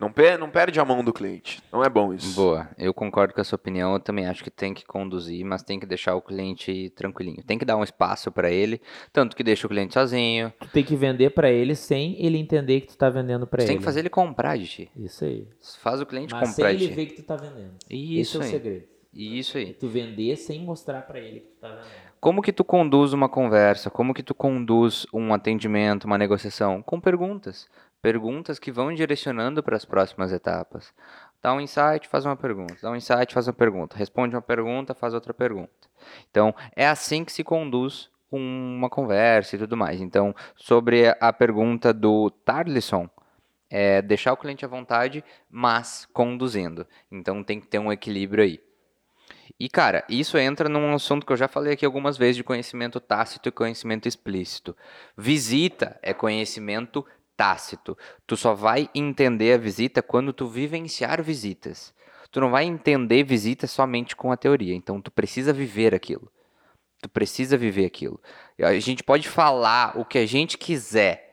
Não, per não perde a mão do cliente. Não é bom isso. Boa, eu concordo com a sua opinião. Eu também acho que tem que conduzir, mas tem que deixar o cliente tranquilinho. Tem que dar um espaço para ele, tanto que deixa o cliente sozinho. Tu tem que vender pra ele sem ele entender que tu tá vendendo pra Você ele. tem que fazer ele comprar de ti. Isso aí. Faz o cliente Mas sem comprar ele de ti. ver que tu tá vendendo. Isso Esse é o segredo. Isso aí. Tu vender sem mostrar pra ele que tu tá vendendo. Como que tu conduz uma conversa? Como que tu conduz um atendimento, uma negociação? Com perguntas. Perguntas que vão direcionando para as próximas etapas. Dá um insight, faz uma pergunta. Dá um insight, faz uma pergunta. Responde uma pergunta, faz outra pergunta. Então, é assim que se conduz uma conversa e tudo mais. Então, sobre a pergunta do Tarlisson, é deixar o cliente à vontade, mas conduzindo. Então, tem que ter um equilíbrio aí. E, cara, isso entra num assunto que eu já falei aqui algumas vezes de conhecimento tácito e conhecimento explícito. Visita é conhecimento tácito. Tu só vai entender a visita quando tu vivenciar visitas. Tu não vai entender visita somente com a teoria. Então, tu precisa viver aquilo. Tu precisa viver aquilo. A gente pode falar o que a gente quiser.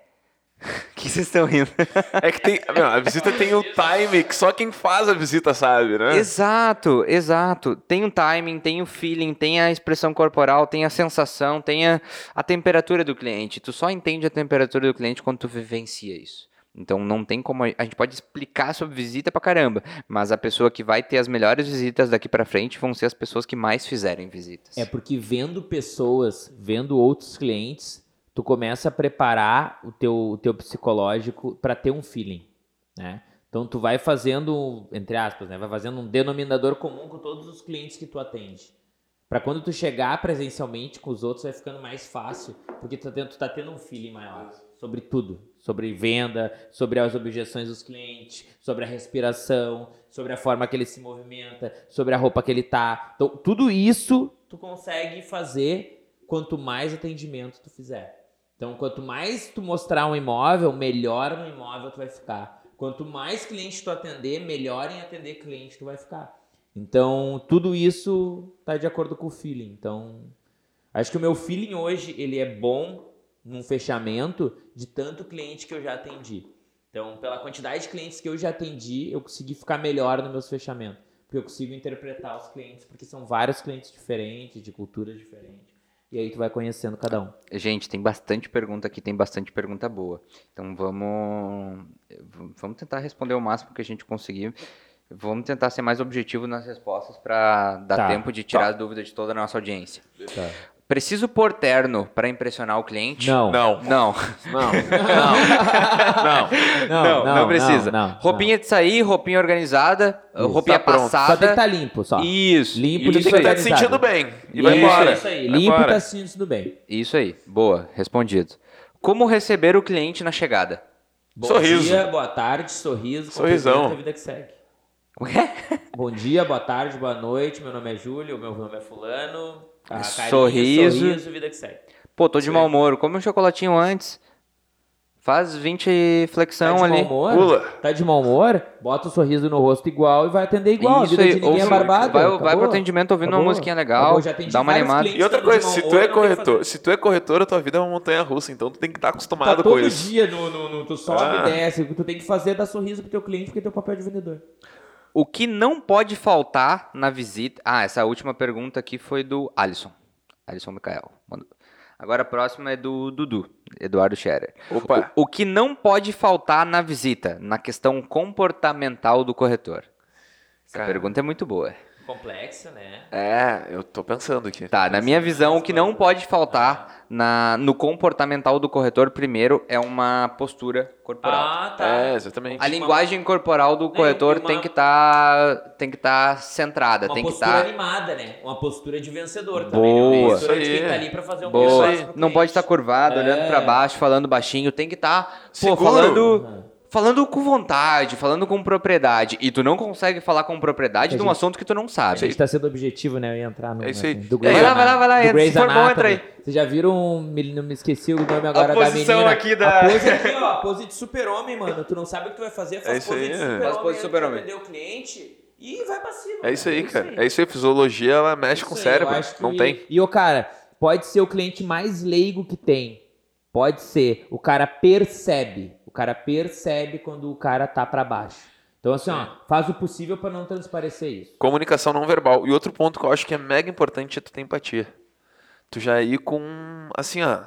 O que vocês estão rindo? É que tem. meu, a visita tem o time que só quem faz a visita sabe, né? Exato, exato. Tem o timing, tem o feeling, tem a expressão corporal, tem a sensação, tem a, a temperatura do cliente. Tu só entende a temperatura do cliente quando tu vivencia isso. Então não tem como a a gente pode explicar sobre visita pra caramba, mas a pessoa que vai ter as melhores visitas daqui pra frente vão ser as pessoas que mais fizerem visitas. É porque vendo pessoas, vendo outros clientes, tu começa a preparar o teu, o teu psicológico para ter um feeling, né? Então tu vai fazendo, entre aspas, né, vai fazendo um denominador comum com todos os clientes que tu atende. Para quando tu chegar presencialmente com os outros vai ficando mais fácil, porque tu tá tendo, tu tá tendo um feeling maior sobre tudo, sobre venda, sobre as objeções dos clientes, sobre a respiração, sobre a forma que ele se movimenta, sobre a roupa que ele tá. Então, tudo isso tu consegue fazer quanto mais atendimento tu fizer. Então, quanto mais tu mostrar um imóvel, melhor no imóvel tu vai ficar. Quanto mais cliente tu atender, melhor em atender cliente tu vai ficar. Então, tudo isso tá de acordo com o feeling. Então, acho que o meu feeling hoje, ele é bom num fechamento de tanto cliente que eu já atendi. Então, pela quantidade de clientes que eu já atendi, eu consegui ficar melhor nos meus fechamentos. Porque eu consigo interpretar os clientes, porque são vários clientes diferentes, de culturas diferentes. E aí tu vai conhecendo cada um. Gente, tem bastante pergunta aqui, tem bastante pergunta boa. Então vamos vamos tentar responder o máximo que a gente conseguir. Vamos tentar ser mais objetivo nas respostas para dar Tá, tempo de tirar as dúvidas de toda a nossa audiência. Tá. Preciso pôr terno para impressionar o cliente? Não. Não, Não. não, não. Não, não, precisa. não, não. roupinha de sair, roupinha organizada, Isso, roupinha tá pronto. Só tem que passada. estar limpo, só. Isso. Limpo, isso limpo Tem que estar te organizado. sentindo bem. E vai Isso, embora. Isso aí. Vai Limpo e embora. tá se sentindo bem. Isso aí. Boa, respondido. Como receber o cliente na chegada? Bom Sorriso. dia, boa tarde, sorriso. Sorrisão. A vida que segue. Ué? Bom dia, boa tarde, boa noite. Meu nome é Júlio, meu nome é Fulano. Ah, carinho, Sorriso. sorriso, vida que segue. Pô, tô de mau humor. Come um chocolatinho antes. Faz 20 flexão tá de ali. mau humor? Pula. Tá de mau humor? Bota o sorriso no rosto igual e vai atender igual. Isso aí, de ninguém é ou- barbada. vai, vai pro atendimento ouvindo uma Acabou. musiquinha legal, dá uma animada. E outra coisa, se tu humor, é corretor, se tu é corretor, a tua vida é uma montanha russa, então tu tem que estar Tá acostumado com todo isso. dia no, no, no- tu sobe Ah. e desce. O que tu tem que fazer é dar sorriso pro teu cliente porque é teu papel de vendedor. O que não pode faltar na visita. Ah, essa última pergunta aqui foi do Alisson. Alisson Micael. Agora a próxima é do Dudu, Eduardo Scherer. Opa. O, o que não pode faltar na visita, na questão comportamental do corretor? Essa Cara. pergunta é muito boa. Complexa, né? É, eu tô pensando aqui. Tá, na minha visão, o que não pode faltar na, no comportamental do corretor, primeiro, é uma postura corporal. Ah, tá. É, exatamente. A linguagem corporal do corretor tem uma- tem que estar tem que tá centrada, Uma tem que postura estar animada, né? Uma postura de vencedor Boa. também. Né? Uma postura Isso de aí. quem tá ali pra fazer um boa. Não pode estar curvado, É. olhando pra baixo, falando baixinho, tem que estar, pô, Seguro. falando falando com vontade, falando com propriedade, e tu não consegue falar com propriedade A de um assunto que tu não A sabe. gente tá sendo objetivo, né? Eu ia entrar no. É isso aí. Do É, Grey's vai lá, vai lá, vai lá, entra. Do Se for bom, entra aí. Vocês já viram, me- não me esqueci o nome agora da posição menina. aqui da- A pose aqui, ó, a pose de super-homem, mano. Tu não sabe o que tu vai fazer, faz É isso pose aí, de é. super-homem. Faz pose de entra super-homem. pra atender o cliente e vai pra cima. É isso aí, cara. aí. É isso aí. Fisiologia, ela mexe com o cérebro. que- Não tem. E, o cara, pode ser o cliente mais leigo que tem. Pode ser. O cara percebe. O cara percebe quando o cara tá pra baixo. Então, assim, ó, faz o possível pra não transparecer isso. Comunicação não verbal. E outro ponto que eu acho que é mega importante é tu ter empatia. Tu já ir com, assim, ó,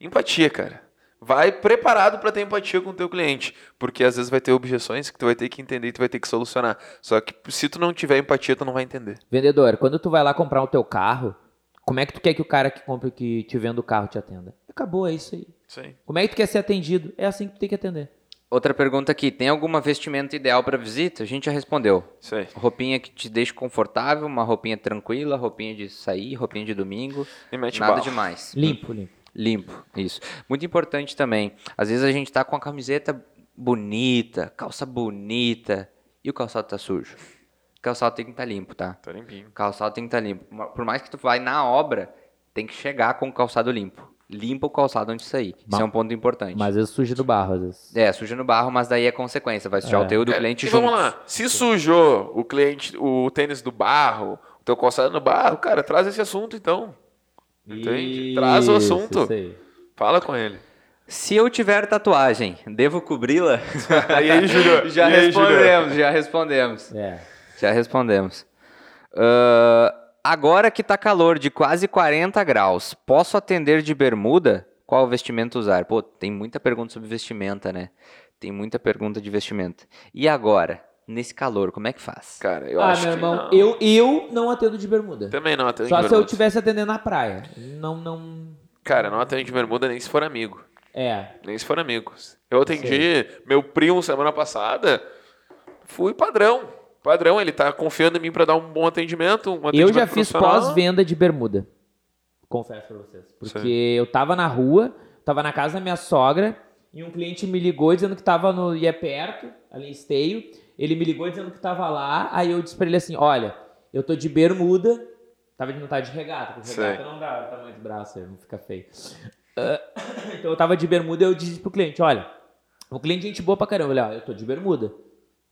empatia, cara. Vai preparado pra ter empatia com o teu cliente, porque às vezes vai ter objeções que tu vai ter que entender e tu vai ter que solucionar. Só que se tu não tiver empatia, tu não vai entender. Vendedor, quando tu vai lá comprar o teu carro, como é que tu quer que o cara que compra que te venda o carro te atenda? Acabou, é isso aí. Aí. Como é que tu quer ser atendido? É assim que tu tem que atender. Outra pergunta aqui, tem alguma vestimenta ideal para visita? A gente já respondeu. Aí. Roupinha que te deixe confortável, uma roupinha tranquila, roupinha de sair, roupinha de domingo, E mete nada bala. demais. Limpo, limpo. Limpo, isso. Muito importante também. Às vezes a gente tá com a camiseta bonita, calça bonita, e o calçado tá sujo. O calçado tem que estar limpo, tá? Tá limpinho. O calçado tem que estar limpo. Por mais que tu vai na obra, tem que chegar com o calçado limpo. Limpa o calçado antes de sair. Isso é um ponto importante. Mas às vezes suja do barro, às vezes. É, suja no barro, mas daí é consequência. Vai sujar É. o teu do É, cliente junto. vamos lá. Se sujou o cliente, o tênis do barro, o teu calçado no barro, cara, traz esse assunto então. Entende? Traz o Isso, assunto. isso. Fala com ele. Se eu tiver tatuagem, devo cobri-la? e aí, Júlio? já E aí, Júlio? respondemos, já respondemos. É. Já respondemos. Ah, agora que tá calor de quase 40 graus, posso atender de bermuda? Qual vestimenta usar? Pô, tem muita pergunta sobre vestimenta, né? Tem muita pergunta de vestimenta. E agora, nesse calor, como é que faz? Cara, eu ah, acho meu que irmão, não. eu, eu não atendo de bermuda. Também não atendo Só de se eu bermuda. estivesse atendendo na praia. Não, não. Cara, não atendo de bermuda nem se for amigo. É. Nem se for amigos. Eu atendi meu primo semana passada, fui padrão. Padrão, ele tá confiando em mim pra dar um bom atendimento. Um Eu atendimento já fiz pós-venda de bermuda. Confesso pra vocês. Porque eu tava na rua, tava na casa da minha sogra, e um cliente me ligou dizendo que tava no. ia perto, ali em esteio. Ele me ligou dizendo que tava lá, aí eu disse pra ele assim: olha, eu tô de bermuda. Tava de não tá de regata, porque regata não dá o tamanho de braço, não fica feio. Ah, então eu tava de bermuda e eu disse pro cliente: olha, o cliente é gente boa pra caramba. Ó, eu tô de bermuda.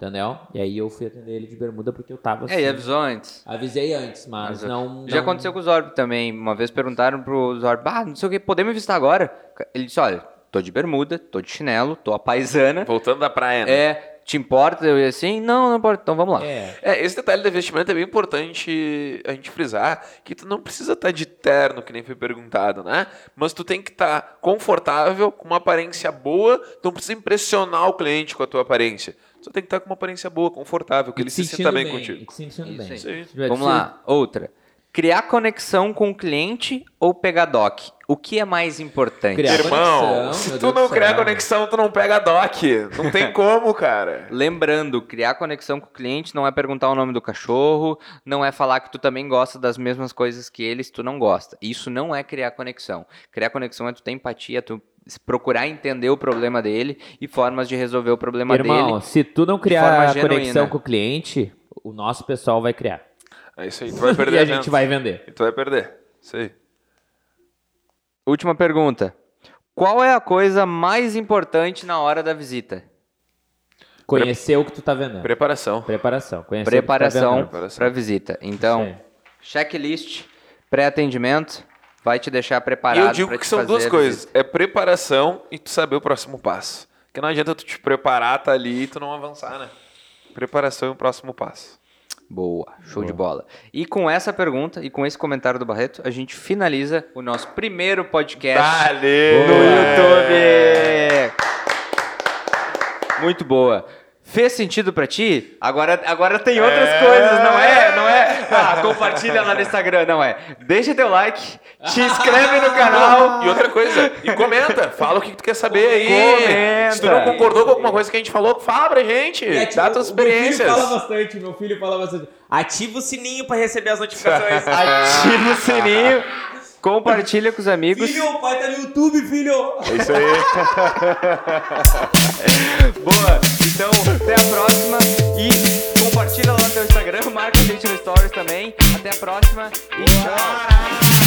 Entendeu? E aí eu fui atender ele de bermuda porque eu tava assim. É, e avisou antes. Avisei antes, mas, Mas, não, Já não- aconteceu com o Zorb também. Uma vez perguntaram pro Zorb, ah, não sei o que, podemos visitar agora? Ele disse, olha, tô de bermuda, tô de chinelo, tô a paisana. Voltando da praia, né? É, te importa? Eu ia assim, não, não importa, então vamos lá. É. É, esse detalhe do investimento é bem importante a gente frisar que tu não precisa estar de terno, que nem foi perguntado, né? Mas tu tem que estar confortável, com uma aparência boa, tu não precisa impressionar o cliente com a tua aparência. Só tem que estar com uma aparência boa, confortável, que E ele se sinta bem, contigo. e te sentindo Isso bem. aí. Isso aí. Se tiver- Vamos se- lá, outra. Criar conexão com o cliente ou pegar doc? O que é mais importante? Criar Irmão, conexão, se tu não criar céu. conexão, tu não pega doc. Não tem como, cara. Lembrando, criar conexão com o cliente não é perguntar o nome do cachorro, não é falar que tu também gosta das mesmas coisas que ele se tu não gosta. Isso não é criar conexão. Criar conexão é tu ter empatia, tu procurar entender o problema dele e formas de resolver o problema Irmão, dele. se tu não criar genuína. conexão com o cliente, o nosso pessoal vai criar. É isso aí, tu vai perder e a gente vai vender. E tu vai perder. Isso aí. Última pergunta. Qual é a coisa mais importante na hora da visita? Conhecer o que tu tá vendendo. Preparação. Preparação. Conhecer Preparação tá Preparação. para visita. Então, checklist, pré-atendimento, vai te deixar E preparado. eu digo que são duas coisas. É preparação e tu saber o próximo passo. Porque não adianta tu te preparar, tá ali e tu não avançar, né? Preparação e o próximo passo. Boa, show de Boa. bola. E com essa pergunta e com esse comentário do Barreto, a gente finaliza o nosso primeiro podcast Valeu! no YouTube. Muito boa. Fez sentido pra ti? Agora, agora tem outras É. coisas, não é? Não é? Ah, compartilha lá no Instagram, não é? Deixa teu like, te inscreve no canal. E outra coisa, e comenta, fala o que tu quer saber aí. Comenta. Se tu não concordou com alguma coisa que a gente falou, fala pra gente. E ativa- Dá tuas o Meu filho experiências. fala bastante, meu filho fala bastante. Ativa o sininho pra receber as notificações. Ativa o sininho, compartilha com os amigos. filho, o pai tá no YouTube, filho! É isso aí. Boa, então até a próxima e compartilha lá no teu Instagram, marca a gente no Stories também. Até a próxima e tchau.